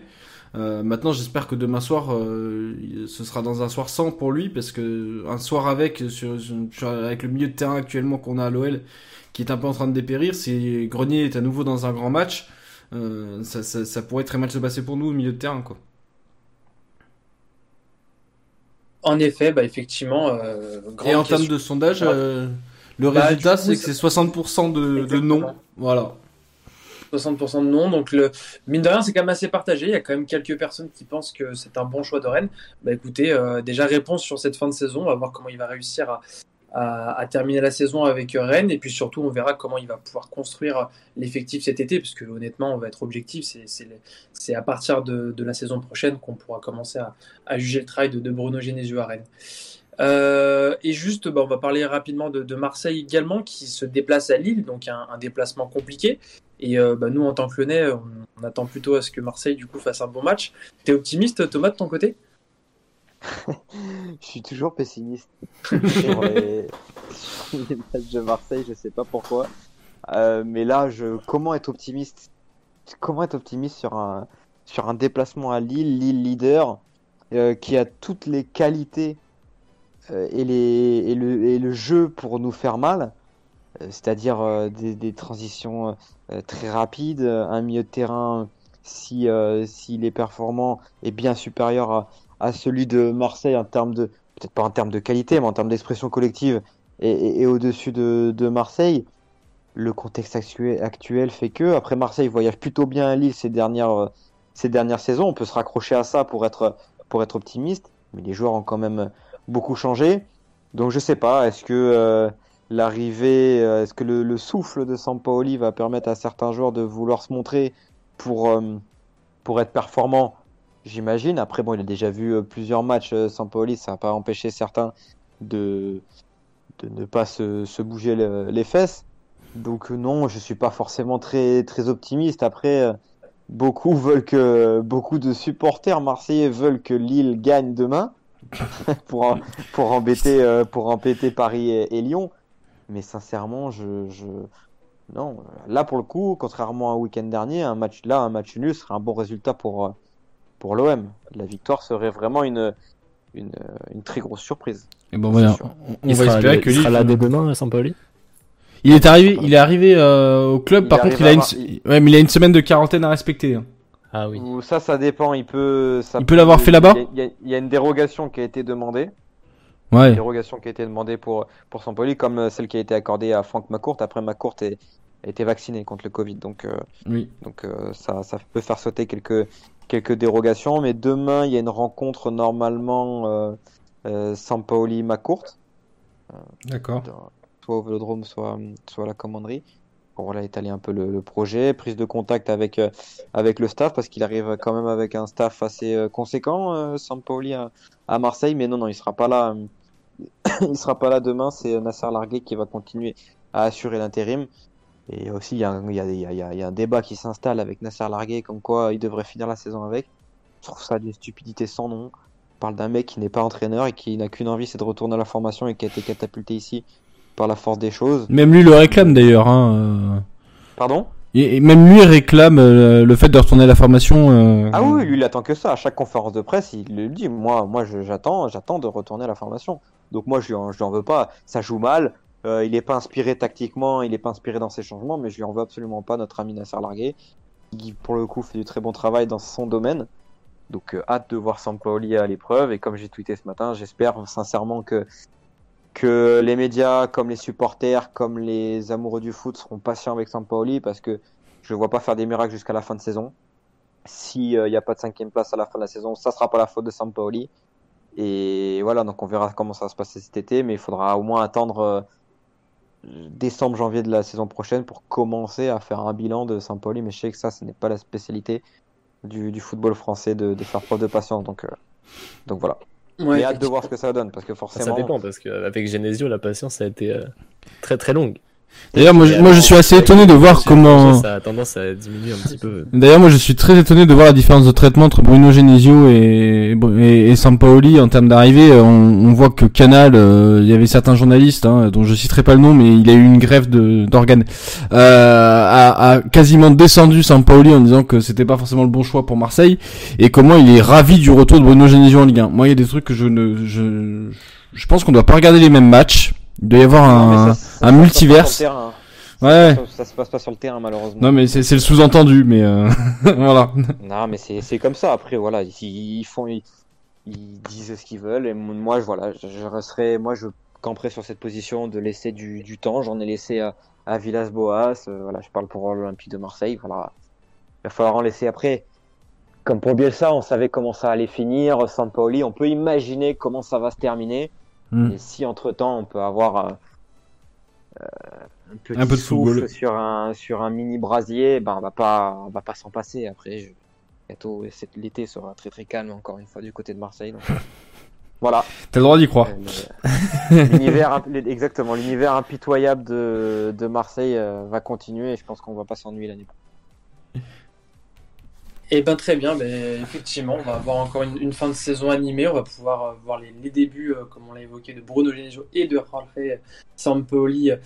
[SPEAKER 6] euh, maintenant, j'espère que demain soir, euh, ce sera dans un soir sans pour lui, parce que un soir avec, sur, sur- avec le milieu de terrain actuellement qu'on a à l'OL, qui est un peu en train de dépérir, si Grenier est à nouveau dans un grand match, euh, ça, ça, ça pourrait très mal se passer pour nous au milieu de terrain, quoi.
[SPEAKER 2] En effet, bah, effectivement, euh,
[SPEAKER 6] Et en termes de sondage, euh, le
[SPEAKER 2] Bah,
[SPEAKER 6] résultat, c'est que c'est 60% de, non. Voilà.
[SPEAKER 2] 60% de non. Donc, le, mine de rien, c'est quand même assez partagé. Il y a quand même quelques personnes qui pensent que c'est un bon choix de Rennes. Bah, écoutez, euh, déjà réponse sur cette fin de saison. On va voir comment il va réussir à, à, terminer la saison avec Rennes. Et puis surtout, on verra comment il va pouvoir construire l'effectif cet été. Parce que honnêtement, on va être objectif. C'est- à partir de, la saison prochaine qu'on pourra commencer à, juger le travail de, Bruno Genesio à Rennes. Euh, et juste, bah, on va parler rapidement de, Marseille également, qui se déplace à Lille, donc un, un déplacement compliqué. Et euh, bah, nous, en tant que Lyonnais, on, on attend plutôt à ce que Marseille du coup fasse un bon match. T'es optimiste, Thomas, de ton côté?
[SPEAKER 3] Je suis toujours pessimiste sur les, sur les matchs de Marseille, je sais pas pourquoi. Euh, mais là, je, comment être optimiste? Comment être optimiste sur un, sur un déplacement à Lille, Lille leader, euh, qui a toutes les qualités euh, et, les, et, le, et le jeu pour nous faire mal, c'est-à-dire des, des transitions très rapides, un milieu de terrain, si, euh, s'il est performant, est bien supérieur à, à celui de Marseille en termes de, peut-être pas en termes de qualité, mais en termes d'expression collective, et, au-dessus de, Marseille. Le contexte actuel, fait que, après Marseille voyage plutôt bien à Lille ces dernières, ces dernières saisons. On peut se raccrocher à ça pour être, pour être optimiste, mais les joueurs ont quand même beaucoup changé. Donc je sais pas, est-ce que euh, l'arrivée, euh, est-ce que le, le souffle de Sampaoli va permettre à certains joueurs de vouloir se montrer pour, euh, pour être performants J'imagine. Après, bon, il a déjà vu euh, plusieurs matchs euh, Sampaoli, ça n'a pas empêché certains de, de ne pas se, bouger le- les fesses. Donc euh, non, je suis pas forcément très, très optimiste. Après, beaucoup veulent que, beaucoup de supporters marseillais veulent que Lille gagne demain pour, pour embêter, pour embêter Paris et, Lyon. Mais sincèrement, je, non. Là, pour le coup, contrairement à un week-end dernier, un match là, un match nul serait un bon résultat pour, pour l'OM. La victoire serait vraiment une, une, une très grosse surprise.
[SPEAKER 6] Et bon, voilà. On, va
[SPEAKER 5] sera,
[SPEAKER 6] espérer
[SPEAKER 5] il
[SPEAKER 6] que
[SPEAKER 5] sera
[SPEAKER 6] Lille.
[SPEAKER 5] là dès demain, Sampaoli
[SPEAKER 6] Il est arrivé, il est arrivé euh, au club.
[SPEAKER 3] Il
[SPEAKER 6] par contre, il a
[SPEAKER 3] à
[SPEAKER 6] une,
[SPEAKER 3] avoir- il-
[SPEAKER 6] ouais, mais il a une semaine de quarantaine à respecter. hein.
[SPEAKER 5] Ah oui.
[SPEAKER 3] Ou ça, ça dépend. Il peut, ça
[SPEAKER 6] Il peut l'avoir fait là-bas
[SPEAKER 3] Il y, a- il y a une dérogation qui a été demandée.
[SPEAKER 6] Ouais.
[SPEAKER 3] dérogation qui a été demandée pour, pour Sampoli, comme euh, celle qui a été accordée à Franck McCourt. Après, McCourt est- a été vacciné contre le Covid. Donc, euh,
[SPEAKER 6] Oui.
[SPEAKER 3] donc euh, ça, ça peut faire sauter quelques, quelques dérogations. Mais demain, il y a une rencontre normalement euh, euh, Sampaoli-McCourt,
[SPEAKER 6] D'accord.
[SPEAKER 3] dans- soit au Vélodrome, soit, soit à la commanderie. Pour voilà, étaler un peu le, le projet, prise de contact avec, euh, avec le staff, parce qu'il arrive quand même avec un staff assez euh, conséquent, euh, Sampaoli à, à Marseille. Mais non, non, il sera pas là. il sera pas là demain. C'est Nasser Larguet qui va continuer à assurer l'intérim. Et aussi, il y, a un- débat qui s'installe avec Nasser Larguet, comme quoi il devrait finir la saison avec. Je trouve ça d'une stupidité sans nom. On parle d'un mec qui n'est pas entraîneur et qui n'a qu'une envie, c'est de retourner à la formation et qui a été catapulté ici par la force des choses.
[SPEAKER 6] Même lui le réclame d'ailleurs. Hein. euh.
[SPEAKER 3] Pardon?
[SPEAKER 6] Et, même lui réclame euh, le fait de retourner à la formation. euh,
[SPEAKER 3] Ah oui, lui il attend que ça. À chaque conférence de presse, il le dit. Moi, moi, j'attends, j'attends de retourner à la formation. Donc moi, je lui en, je lui en veux pas. Ça joue mal. Euh, il est pas inspiré tactiquement, il est pas inspiré dans ses changements, mais je lui en veux absolument pas. Notre ami Nasser Larguet, qui pour le coup fait du très bon travail dans son domaine. Donc euh, hâte de voir Sampaoli à l'épreuve. Et comme j'ai tweeté ce matin, j'espère sincèrement que que les médias, comme les supporters, comme les amoureux du foot seront patients avec Sampaoli parce que je ne vois pas faire des miracles jusqu'à la fin de saison. S'il n'y a pas de cinquième place à la fin de la saison, ça sera pas la faute de Sampaoli. Et voilà, donc on verra comment ça va se passer cet été, mais il faudra au moins attendre euh, décembre, janvier de la saison prochaine pour commencer à faire un bilan de Sampaoli. Mais je sais que ça, ce n'est pas la spécialité du, du football français de, de faire preuve de patience. Donc, euh, donc voilà.
[SPEAKER 2] Ouais,
[SPEAKER 3] mais hâte de voir ce que ça donne parce que
[SPEAKER 5] Ça
[SPEAKER 3] forcément.
[SPEAKER 5] dépend parce qu'avec Genesio, la patience a été euh, très très longue.
[SPEAKER 6] D'ailleurs, moi, moi, je suis assez étonné de voir comment.
[SPEAKER 5] Ça a tendance à diminuer un petit peu.
[SPEAKER 6] D'ailleurs, moi, je suis très étonné de voir la différence de traitement entre Bruno Genesio et, et, et Sampaoli en termes d'arrivée. On, on voit que Canal, euh, il y avait certains journalistes, hein, dont je citerai pas le nom, mais il a eu une grève de d'organes, euh, a, a quasiment descendu Sampaoli en disant que c'était pas forcément le bon choix pour Marseille et comment il est ravi du retour de Bruno Genesio en Ligue 1. Moi, il y a des trucs que je ne, je, je pense qu'on doit pas regarder les mêmes matchs. Il doit y avoir
[SPEAKER 3] Non,
[SPEAKER 6] un,
[SPEAKER 3] ça- ça
[SPEAKER 6] un multiverse.
[SPEAKER 3] sur le terrain.
[SPEAKER 6] Ouais.
[SPEAKER 3] Ça, ça se passe pas sur le terrain malheureusement.
[SPEAKER 6] Non, mais c'est le sous-entendu, mais euh, voilà.
[SPEAKER 3] Non, mais c'est c'est comme ça. Après, voilà, ils, ils font, ils, ils disent ce qu'ils veulent. Et moi, je, voilà, je, je resterai, moi, je camperai sur cette position de laisser du, du temps. J'en ai laissé à, à Villas-Boas. euh, voilà, je parle pour l'Olympique de Marseille. Voilà, il va falloir en laisser après. Comme pour Bielsa, on savait comment ça allait finir. Sampaoli, on peut imaginer comment ça va se terminer.
[SPEAKER 6] Mm.
[SPEAKER 3] Et si entre temps, on peut avoir euh, euh, un petit
[SPEAKER 6] Un peu de
[SPEAKER 3] souffle
[SPEAKER 6] football.
[SPEAKER 3] sur un sur un mini brasier, ben on va pas on va pas s'en passer. Après, je... l'été sera très très calme encore une fois du côté de Marseille. donc, voilà.
[SPEAKER 6] T'as le droit d'y croire.
[SPEAKER 3] Euh, L'univers exactement l'univers impitoyable de de Marseille euh, va continuer et je pense qu'on va pas s'ennuyer l'année prochaine.
[SPEAKER 2] Et ben très bien, ben, effectivement, on va avoir encore une, fin de saison animée, on va pouvoir euh, voir les, débuts, euh, comme on l'a évoqué, de Bruno Genesio et de Jorge Sampaoli euh,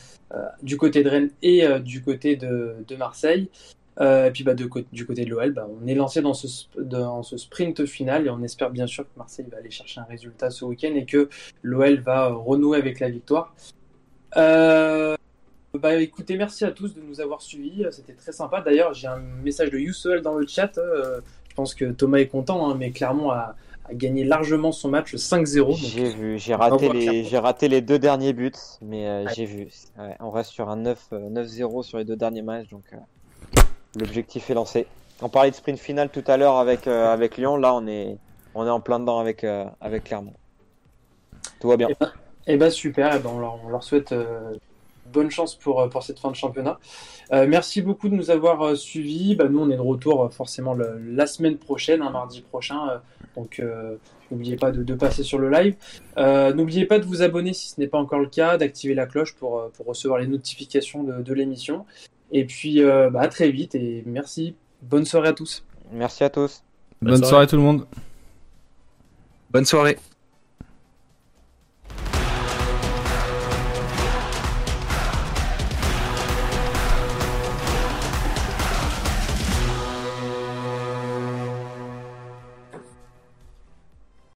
[SPEAKER 2] du côté de Rennes et du côté de, Marseille. Et puis bah, du côté de l'OL, bah, on est lancé dans ce, sprint final et on espère bien sûr que Marseille va aller chercher un résultat ce week-end et que l'OL va renouer avec la victoire. Bah écoutez, merci à tous de nous avoir suivis, c'était très sympa. D'ailleurs, j'ai un message de Youssel dans le chat. euh, je pense que Thomas est content, hein, mais clairement a, a gagné largement son match 5-0. donc-
[SPEAKER 3] J'ai vu, j'ai raté les, j'ai raté les deux derniers buts, mais euh,
[SPEAKER 2] Ouais.
[SPEAKER 3] j'ai vu. Ouais, on reste sur un 9, euh, 9-0 sur les deux derniers matchs, donc euh, l'objectif est lancé. On parlait de sprint final tout à l'heure avec euh, avec Lyon, là on est on est en plein dedans avec euh, avec Clermont. Tout va bien.
[SPEAKER 2] Eh ben, eh ben, super, eh ben, on, leur, on leur souhaite euh, bonne chance pour, euh, pour cette fin de championnat. Euh, merci beaucoup de nous avoir euh, suivis. Bah, nous, on est de retour euh, forcément le- la semaine prochaine, un mardi prochain. euh, donc, euh, n'oubliez pas de, de passer sur le live. Euh, n'oubliez pas de vous abonner si ce n'est pas encore le cas, d'activer la cloche pour, pour recevoir les notifications de, de l'émission. Et puis, euh, bah, à très vite et merci. Bonne soirée à tous.
[SPEAKER 3] Merci à tous.
[SPEAKER 6] Bonne,
[SPEAKER 5] Bonne
[SPEAKER 6] soirée.
[SPEAKER 5] soirée.
[SPEAKER 6] tout le monde.
[SPEAKER 4] Bonne soirée.